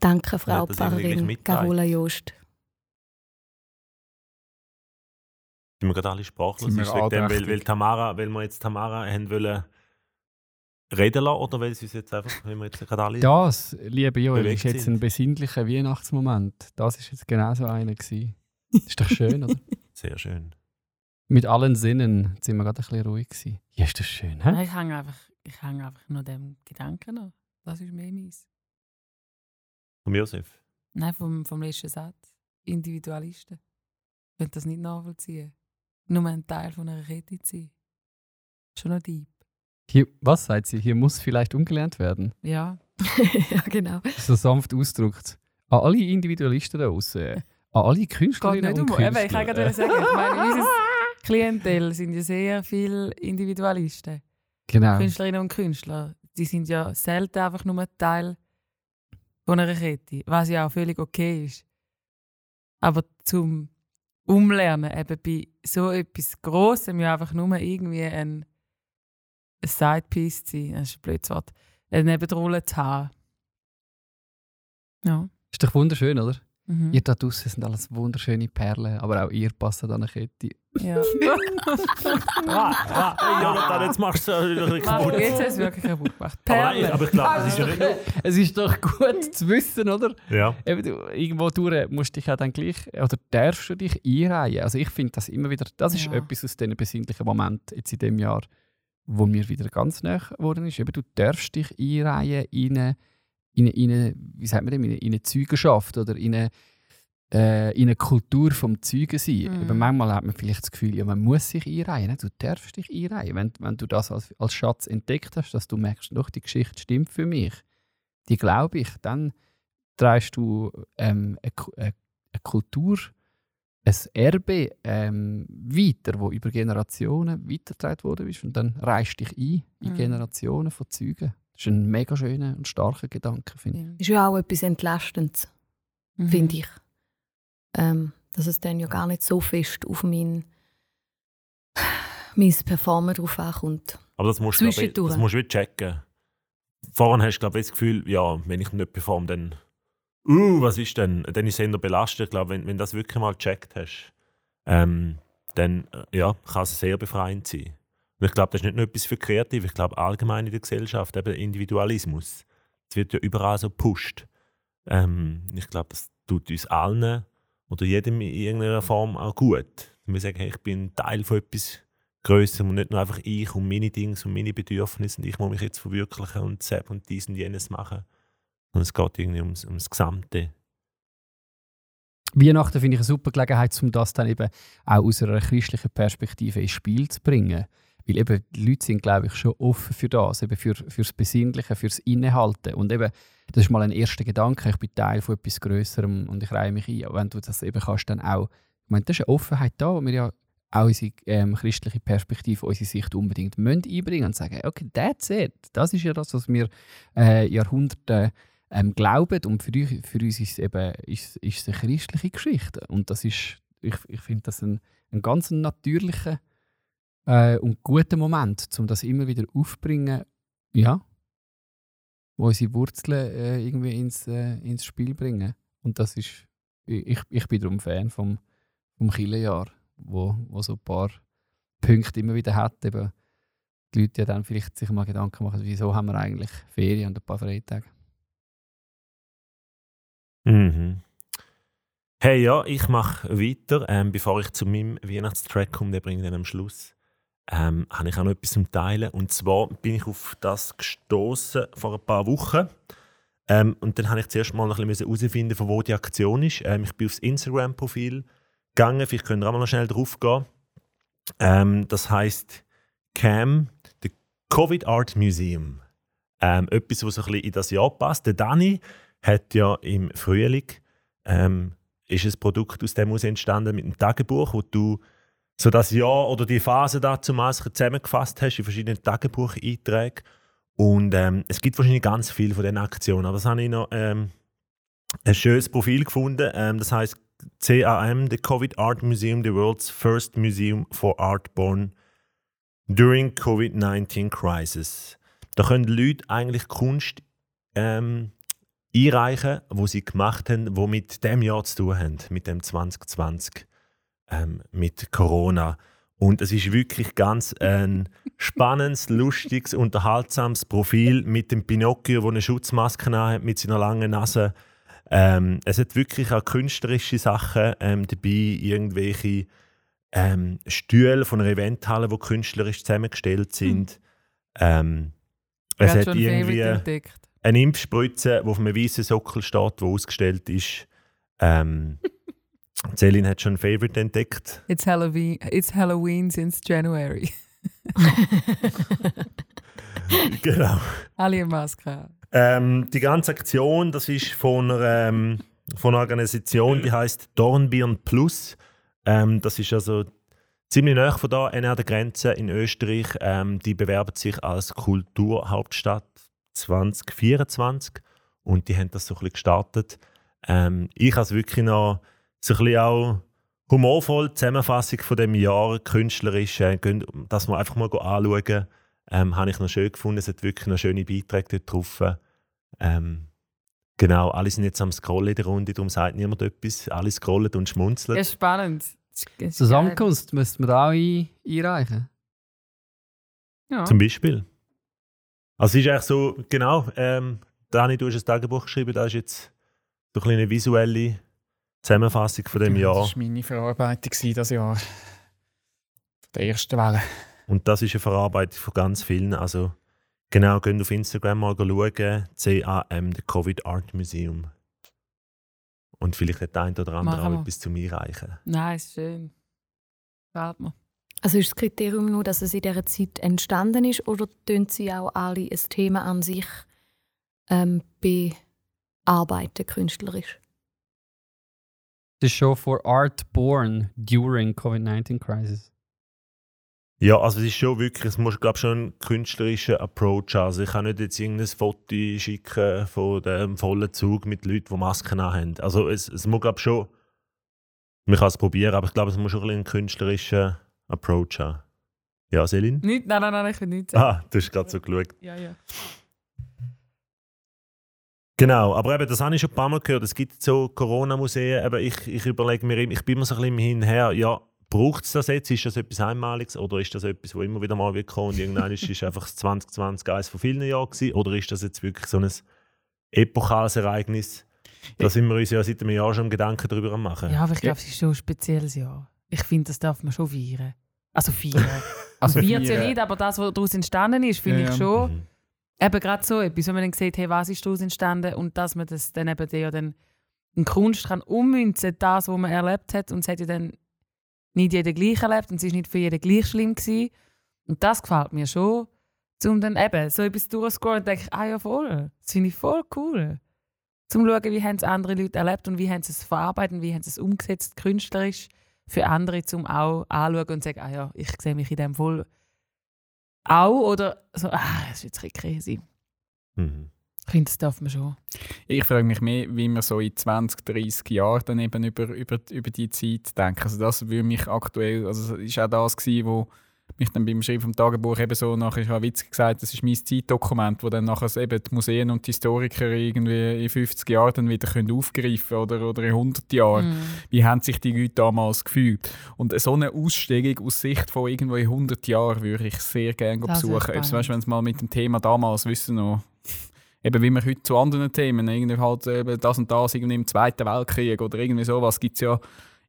Danke, Frau Pfarrerin. Carola Joost. Sind wir gerade alle sprachlos, Sind wir ist wegen dem, weil, weil, Tamara, weil wir jetzt Tamara haben wollen reden lassen oder weil sie uns jetzt einfach, weil wir jetzt gerade alle... Das, liebe Joel, ist jetzt sind. ein besinnlicher Weihnachtsmoment. Das ist jetzt genau so einer gewesen. Ist doch schön, oder? <laughs> Sehr schön. Mit allen Sinnen sind wir gerade ein bisschen ruhig gewesen. Ja, ist das schön, hä? Ich hänge einfach, ich hänge einfach nur dem Gedanken an. Das ist mehr meins. Vom Josef. Nein, vom, vom letzten Satz. Individualisten. Ich könnte das nicht nachvollziehen. Nur ein Teil von einer Kette zu sein. Schon noch deep. Hier, was sagt sie? Hier muss vielleicht umgelernt werden. Ja. <laughs> ja, genau. So sanft ausgedrückt. An alle Individualisten da draußen. An alle Geht Künstlerinnen nicht und um. Künstler. Eben, ich kann gerade sagen, ich meine, <laughs> unser Klientel sind ja sehr viele Individualisten. Genau. Künstlerinnen und Künstler. Die sind ja selten einfach nur Teil von einer Kette, was ja auch völlig okay ist. Aber zum Umlernen, eben bei so etwas Grossem, ja einfach nur irgendwie ein, ein Sidepiece zu sein, das ist ein blödes Wort, eine Nebenrolle zu haben. Ja. Ist doch wunderschön, oder? Mhm. Ihr da draußen sind alles wunderschöne Perlen, aber auch ihr passt an eine Kette. ja. <laughs> Hey, Jonathan, jetzt machst du es Mach, kaputt. jetzt hast du es wirklich kaputt gemacht. Aber, nein, Perlen. aber ich glaube, das ist ja nicht nur... <laughs> Es ist doch gut zu wissen, oder? Ja. Eben, du, irgendwo durch musst du dich ja dann gleich, oder darfst du dich einreihen. Also ich finde das immer wieder, das ist Ja. etwas aus diesen besinnlichen Momenten jetzt in dem Jahr, wo mir wieder ganz nah geworden ist. Eben, du darfst dich einreihen in eine, in eine, in eine wie sagt man dem, in eine, in eine Zeugenschaft oder in eine, äh, in eine Kultur vom Zeugen sein. Mhm. Eben, manchmal hat man vielleicht das Gefühl, ja, man muss sich einreihen. Nein, Du darfst dich einreihen. Wenn, wenn du das als, als Schatz entdeckt hast, dass du merkst, doch, die Geschichte stimmt für mich, die glaube ich, dann trägst du ähm, eine, eine, eine Kultur, ein Erbe ähm, weiter, wo über Generationen weitergetragen worden ist. Und dann reichst dich ein in Mhm. Generationen von Zeugen. Das ist ein mega schöner und starker Gedanke, finde ich. Ja. Ist ja auch etwas Entlastendes, Mhm. finde ich. Ähm, dass es dann ja gar nicht so fest auf mein, <sighs> mein Performen drauf ankommt. Aber das musst du, glaub das musst du checken. Vorhin hast du glaube ich, das Gefühl, ja, wenn ich nicht performe, dann uh, was ist denn? Dann ist es eher belastet. Ich glaube, wenn, wenn das wirklich mal gecheckt hast, ähm, dann äh, ja, kann es sehr befreiend sein. Und ich glaube, das ist nicht nur etwas für Kreative, ich glaube allgemein in der Gesellschaft, eben Individualismus. Es wird ja überall so gepusht. Ähm, ich glaube, das tut uns allen oder jedem in irgendeiner Form auch gut. Wir sagen, hey, ich bin Teil von etwas grösser und nicht nur einfach ich und meine Dinge und meine Bedürfnisse und ich muss mich jetzt verwirklichen und selbst und dies und jenes machen. Und es geht irgendwie ums, ums Gesamte. Weihnachten finde ich eine super Gelegenheit, um das dann eben auch aus einer christlichen Perspektive ins Spiel zu bringen. Weil eben die Leute sind, glaube ich, schon offen für das, eben für, fürs Besinnliche, fürs Innehalten. Und eben, das ist mal ein erster Gedanke, ich bin Teil von etwas Größerem und ich reihe mich ein. Und wenn du das eben kannst, dann auch, ich meine, das ist eine Offenheit da, wo wir ja auch unsere ähm, christliche Perspektive, unsere Sicht unbedingt einbringen und sagen, okay, that's it. Das ist ja das, was wir äh, Jahrhunderte ähm, glauben. Und für, uns- für uns ist es eben ist, ist es eine christliche Geschichte. Und das ist, ich, ich finde das ein, ein ganz natürlicher äh, und guter Moment, um das immer wieder aufzubringen, ja, wo unsere Wurzeln äh, irgendwie ins, äh, ins Spiel bringen. Und das ist, ich, ich bin darum Fan vom, vom Kirchenjahr, wo, wo so ein paar Punkte immer wieder hat. Eben, die Leute ja dann vielleicht sich mal Gedanken machen, wieso haben wir eigentlich Ferien und ein paar Freitage. Mhm. Hey, ja, ich mache weiter. Ähm, bevor ich zu meinem Weihnachtstrack komme, den bringe ich dann am Schluss, ähm, habe ich auch noch etwas zum Teilen. Und zwar bin ich auf das gestoßen vor ein paar Wochen. Ähm, und dann habe ich zuerst mal noch ein bisschen herausfinden, von wo die Aktion ist. Ähm, ich bin aufs Instagram-Profil gegangen. Vielleicht könnt ihr auch mal noch schnell drauf gehen. Ähm, das heißt CAM, the Covid Art Museum. Ähm, etwas, was ein bisschen in das Jahr passt. Der Dani hat ja im Frühling ähm, ist ein Produkt aus dem heraus entstanden mit einem Tagebuch, wo du so das Jahr oder die Phase dazu zusammengefasst hast in verschiedenen Tagebucheinträgen. Und ähm, es gibt wahrscheinlich ganz viele von diesen Aktionen, aber das habe ich noch ähm, ein schönes Profil gefunden. Ähm, das heißt CAM, the Covid Art Museum, the world's first museum for art born during COVID-19 crisis. Da können Leute eigentlich Kunst ähm, einreichen, wo sie gemacht haben, wo mit dem Jahr zu tun haben, mit dem 2020, ähm, mit Corona. Und es ist wirklich ganz ein spannendes, <laughs> lustiges, unterhaltsames Profil mit dem Pinocchio, der eine Schutzmaske hat mit seiner langen Nase. Ähm, es hat wirklich auch künstlerische Sachen ähm, dabei, irgendwelche ähm, Stühle von einer Eventhalle, die künstlerisch zusammengestellt sind. Ähm, Wer es hat irgendwie entdeckt? Eine Impfspritze, die auf einem weißen Sockel steht, die ausgestellt ist. Ähm, <laughs> Celine hat schon ein Favorite entdeckt. It's Halloween, it's Halloween since January. <laughs> genau. Alle eine Maske. Ähm, die ganze Aktion, das ist von einer, ähm, von einer Organisation, die heißt Dornbirn Plus. Ähm, das ist also ziemlich nahe von da, an der Grenze in Österreich. Ähm, die bewerben sich als Kulturhauptstadt 2024 und die haben das so ein bisschen gestartet. Ähm, ich habe es wirklich noch so ein bisschen auch humorvoll Zusammenfassung von dem Jahr, künstlerisch, äh, dass wir einfach mal anschauen. Ähm, habe ich noch schön gefunden. Es hat wirklich noch schöne Beiträge dort drauf. Ähm, genau, alle sind jetzt am Scrollen in der Runde, darum sagt niemand etwas. Alle scrollen und schmunzeln. Das ist spannend. Zusammenkunft müssten wir da auch ein, einreichen. Ja. Zum Beispiel. Also es ist eigentlich so, genau, ähm, Dani, du hast ein Tagebuch geschrieben, das ist jetzt so eine kleine visuelle Zusammenfassung von dem Das Jahr. war meine Verarbeitung dieses Jahr. Der ersten Welle. Und das ist eine Verarbeitung von ganz vielen. Also genau, geht auf Instagram mal schauen, CAM, the Covid Art Museum. Und vielleicht hat der eine oder andere Machen auch wir. etwas zu mir reichen. Nein, ist schön. Gefällt mir. Also ist das Kriterium nur, dass es in dieser Zeit entstanden ist oder tun sie auch alle ein Thema an sich ähm, bearbeiten, künstlerisch? Das ist schon for art born during COVID-19 crisis. Ja, also es ist schon wirklich, es muss glaube schon einen künstlerischen Approach haben. Also ich kann nicht jetzt irgendein Foto schicken von dem vollen Zug mit Leuten, die Masken haben. Also es, es muss glaube schon, man kann es probieren, aber ich glaube, es muss schon ein bisschen einen Approach haben. Ja, Selin? Nicht, nein, nein, nein, ich will nichts sagen. Ah, du hast gerade so geschaut. Ja, ja. Genau, aber eben, das habe ich schon ein paar Mal gehört. Es gibt so Corona-Museen, aber ich, ich überlege mir, immer- ich bin immer so ein bisschen hinher, ja, braucht es das jetzt? Ist das etwas Einmaliges oder ist das etwas, wo immer wieder mal wird kommen und irgendwann ist ist einfach das 2020 eines von vielen Jahren gewesen? Oder ist das jetzt wirklich so ein epochales Ereignis? Da sind wir uns ja seit einem Jahr schon Gedanken darüber am machen. ja, aber ich glaube, es ist schon ein spezielles Jahr. Ich finde, das darf man schon feiern. Also feiern. <laughs> Also Wird ja nicht, aber das, was daraus entstanden ist, finde Ja, ich ja. schon. Mhm. Eben gerade so etwas, wenn man dann sieht, hey, was ist daraus entstanden und dass man das dann eben ja dann in Kunst kann ummünzen, das, was man erlebt hat. Und es hat ja dann nicht jeder gleich erlebt und es ist nicht für jeden gleich schlimm gewesen. Und das gefällt mir schon, um dann eben so etwas durchzuscrollen und denke ich, ah ja voll, das finde ich voll cool. Zum schauen, wie haben es andere Leute erlebt und wie haben sie es verarbeitet und wie haben sie es umgesetzt, künstlerisch, für andere, zum auch anschauen und sagen, ah ja, ich sehe mich in dem voll auch oder so, ah, das ist jetzt ein bisschen crazy. Mhm. Ich finde, das darf man schon. Ich frage mich mehr, wie wir so in 20, 30 Jahren dann eben über, über, über die Zeit denken. Also das würde mich aktuell, also das war auch das, gewesen, wo mich dann beim Schreiben vom Tagebuch eben so nachher, ich habe witzig gesagt, das ist mein Zeitdokument, wo dann nachher eben die Museen und die Historiker irgendwie in 50 Jahren dann wieder können aufgreifen oder, oder in 100 Jahren. Mhm. Wie haben sich die Leute damals gefühlt? Und so eine Ausstellung aus Sicht von irgendwo in 100 Jahren würde ich sehr gerne Das besuchen. Spannend. weißt, wenn es mal mit dem Thema damals wissen noch, eben wie wir heute zu anderen Themen, irgendwie halt eben das und das irgendwie im Zweiten Weltkrieg oder irgendwie sowas, gibt es ja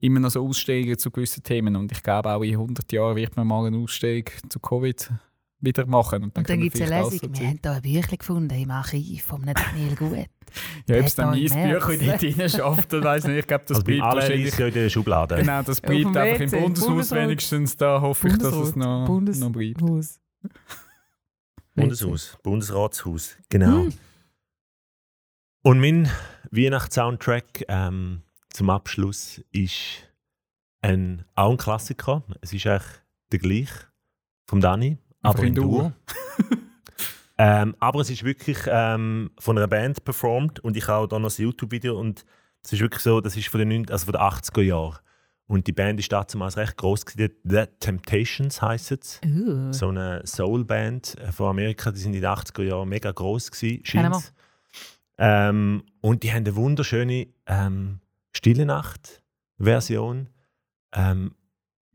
immer noch so Ausstellungen zu gewissen Themen und ich glaube auch in 100 Jahren wird man mal eine Ausstellung zu Covid wieder machen. Und dann, Und dann gibt es eine Lesung. Wir haben hier ein Büchlein gefunden im Archiv von Daniel Gut. <laughs> Ja, ob es dann mein Büchlein März. dort rein schafft, das weiß ich nicht. Ich glaube, das Also bleibt wahrscheinlich... in der Schublade. Genau, das bleibt einfach im Bundeshaus Bundesrat. wenigstens. Da hoffe ich, dass es noch, Bundes- noch bleibt. Haus. Bundeshaus, Bundesratshaus, genau. Und mein Weihnachtssoundtrack ähm, zum Abschluss ist ein, auch ein Klassiker. Es ist eigentlich der gleiche vom Dani, aber in Duo. Dur. <laughs> ähm, aber es ist wirklich ähm, von einer Band performt und ich habe auch da noch ein YouTube-Video und es ist wirklich so, das ist von den, 90 also von den 80er Jahren. Und die Band ist damals recht groß. gewesen. The Temptations heisst es Uh. so eine Soul-Band äh, von Amerika, die sind in den 80er Jahren mega groß gewesen, ähm, Und die haben eine wunderschöne ähm, Stille Nacht-Version, ähm,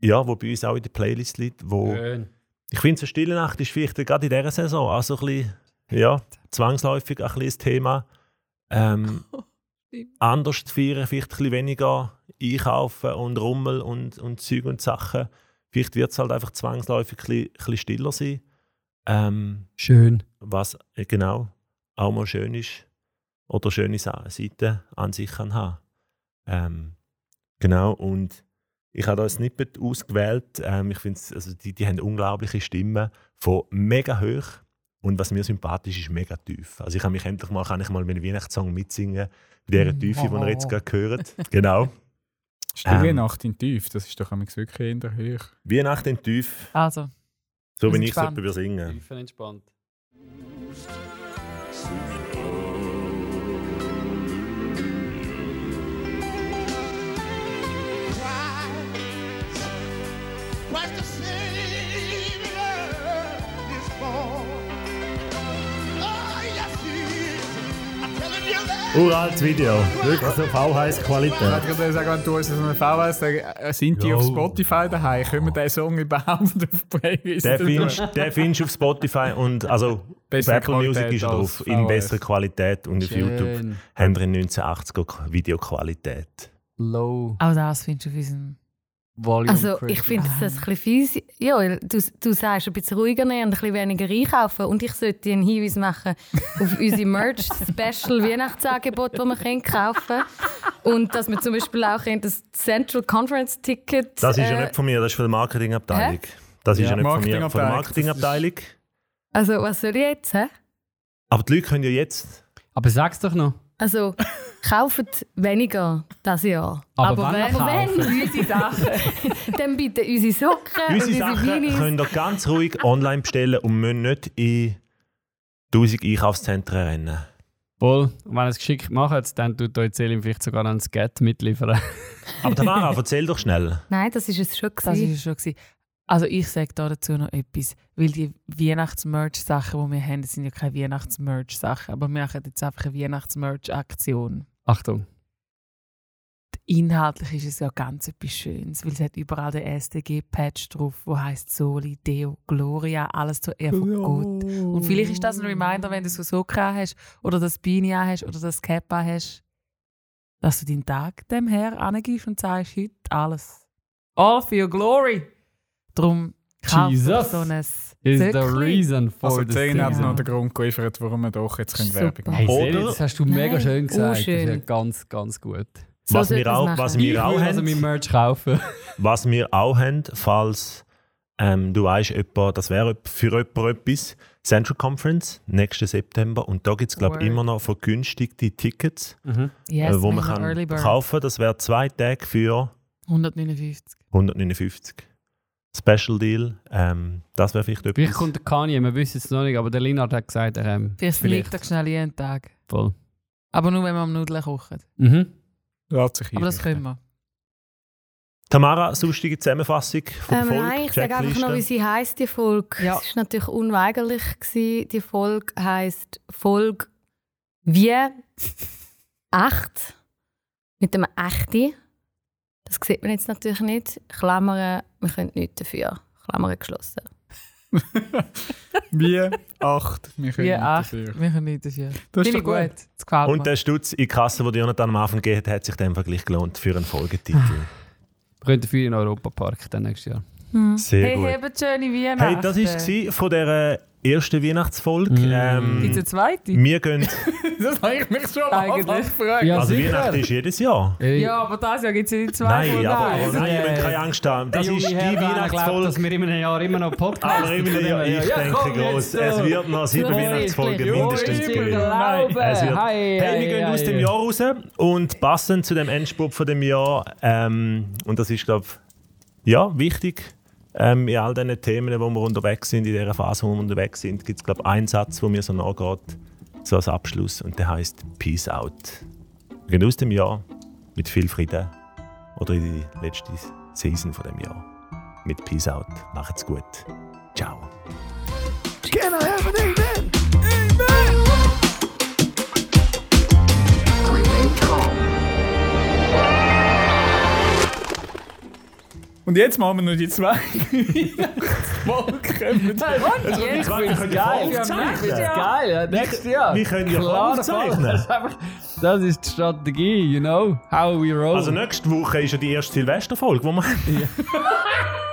ja, wo bei uns auch in der Playlist liegt. Wo Schön. Ich finde, so Stille Nacht ist vielleicht gerade in dieser Saison auch so ein bisschen, ja, zwangsläufig ein bisschen das Thema. Ähm, <laughs> anders zu feiern, vielleicht ein bisschen weniger einkaufen und Rummel und, und Zeug und Sachen. Vielleicht wird es halt einfach zwangsläufig ein bisschen, ein bisschen stiller sein. Ähm, Schön. was äh, genau auch mal schön ist oder schöne Seiten an sich kann haben. Ähm, genau, und ich habe da ein Snippet ausgewählt. Ähm, ich finde, also die, die haben unglaubliche Stimmen von mega hoch und was mir sympathisch ist, mega tief. Also ich habe mich endlich mal, kann ich mal meinen Weihnachtssong mitsingen, bei dieser Tiefe, die ihr jetzt gerade hört. <laughs> Genau. Stille Ähm. Nacht in Tief, das ist doch wirklich in der Höhe. Weihnacht in Tief, Also, so sind ich es etwa singen. Tief entspannt. Christ the Savior is born. That. Uraltes Video, wirklich so Ich VHS-Qualität. wollte gerade sagen, wenn du uns so eine VHS sind die Jo. auf Spotify daheim? Können wir diesen Song überhaupt auf Playlist tun? findest, den findest du auf Spotify und also Bessere Apple Music Qualität ist er als drauf, in besserer Qualität und auf YouTube Schön. haben wir in 1980er Videoqualität. Low auch das findest du auf unserem. Volume. Also ich finde das ein bisschen fies. Ja, du, du sagst ein bisschen ruhiger nehmen und ein bisschen weniger einkaufen. Und ich sollte dir einen Hinweis machen auf unsere Merch-Special <laughs> Weihnachtsangebot, das man können kaufen kann. Und dass man zum Beispiel auch das Central Conference Ticket. Das ist ja äh, nicht von mir, das ist von der Marketingabteilung. Das ist Ja, ja, nicht von mir, von der Marketingabteilung, Marketingabteilung. Also was soll ich jetzt? Hä? Aber die Leute können ja jetzt. Aber sag's doch noch. Also <laughs> kauft weniger das Jahr. Aber wenn wenn, kaufen. unsere Sachen, <laughs> dann bitte unsere Socken Unsere und unsere Sachen Minis. könnt ihr ganz ruhig online bestellen und müssen nicht in 1000 Einkaufszentren rennen. Und wenn ihr es geschickt macht, dann tut euch Selim vielleicht sogar noch ein Skat mitliefern. Aber Tamara, <laughs> erzähl doch schnell. Nein, das ist es schon. Das ist es schon. Gewesen. Also ich sage da dazu noch etwas, weil die Weihnachts-Merch-Sachen, die wir haben, das sind ja keine Weihnachts-Merch-Sachen, aber wir machen jetzt einfach eine Weihnachts-Merch-Aktion. Achtung. Inhaltlich ist es ja ganz etwas Schönes, weil es hat überall den SDG-Patch drauf, wo heißt Soli, Deo, Gloria, alles zur Ehre von Gott. Und vielleicht ist das ein Reminder, wenn du so Socken hast oder das Beanie hast oder das Cap hast, dass du deinen Tag dem Herr angibst und sagst, heute alles. All for your glory. Darum Jesus. so ein Is the reason for Also the Zehn hat noch den Grund geliefert, warum wir doch jetzt können. Werbung machen Hey, Oder- Seri, das hast du mega Nein, schön gesagt. urschön. Das ist ja ganz, ganz gut. So Was wir auch- was Ich wir will auch also haben, mein Merch kaufen. <laughs> was wir auch haben, falls ähm, du weißt, etwa, das wäre für jemanden etwas, Central Conference, nächsten September. Und da gibt es, glaube ich, immer noch vergünstigte Tickets, Yes, äh, wo man mega kann kaufen Das wäre zwei Tage für 159. 159. Special Deal. Ähm, das wäre vielleicht Vielleicht etwas. kommt der Kanye, wir wissen es noch nicht, aber der Linard hat gesagt, er ähm, Vielleicht liegt er schnell jeden Tag. voll. Aber nur, wenn wir am Nudeln kochen. Mhm. Lässt sich Aber das können wir. Tamara, sonstige Zusammenfassung von der Ähm, Folge? nein, ich sage einfach noch, wie sie heisst, die Folge. Ja. Es war natürlich unweigerlich. Gewesen. Die Folge heisst Folge wie echt. Mit dem Echte. Das sieht man jetzt natürlich nicht. Klammern, wir können nichts dafür. Klammern geschlossen. <laughs> Wie acht. Wir können Wie nicht acht. dafür. Wir können nicht dafür. Das ist Finde ich doch gut. gut. Das gefällt Und mir. der Stutz in die Kasse, den Jonathan am Anfang gegeben hat, hat sich dann gleich gelohnt für einen Folgetitel. <laughs> Wir können dafür in den Europapark dann nächstes Jahr. Sehr Hey, gut. habt schöne Weihnachten. Hey, das war von dieser ersten Weihnachtsfolge. Mm. Ähm, Gibt es eine zweite? wir gehen, <laughs> Das habe ich mich schon. Anfang gefragt. Ja, also sicher. Weihnachten ist jedes Jahr. Ey, Ja, aber das Jahr gibt es ja die zwei Nein, aber Nein. nein, ihr äh, müsst keine Angst haben. Das ist die Weihnachtsfolge. dass wir in einem Jahr immer noch Podcast Aber immer ja, ich denke groß. Es wird noch sieben Weihnachtsfolgen mindestens geben. Es wird, hey, wir gehen aus dem Jahr raus und passend zu dem Endspurt von dem Jahr, ähm, und das ist, glaube ich, ja, wichtig, ähm, in all diesen Themen, wo wir unterwegs sind, in dieser Phase, wo wir unterwegs sind, gibt es, glaube ich, einen Satz, der mir so nachgeht, so als Abschluss, und der heißt Peace out. Wir gehen aus dem Jahr mit viel Frieden oder in die letzte Season von dem Jahr mit Peace out. Macht's gut. Ciao. Can I have an Und jetzt machen wir noch die zwei <laughs> Weihnachtsfolgen. Also, finde es geil. Ja, Jahr. geil. Ja, nächstes Jahr. wir können ja Klar, aufzeichnen. <laughs> Das ist, die Strategie, you know? How we roll. Also nächste Woche ist ja die erste Silvesterfolge, die wir haben. <laughs>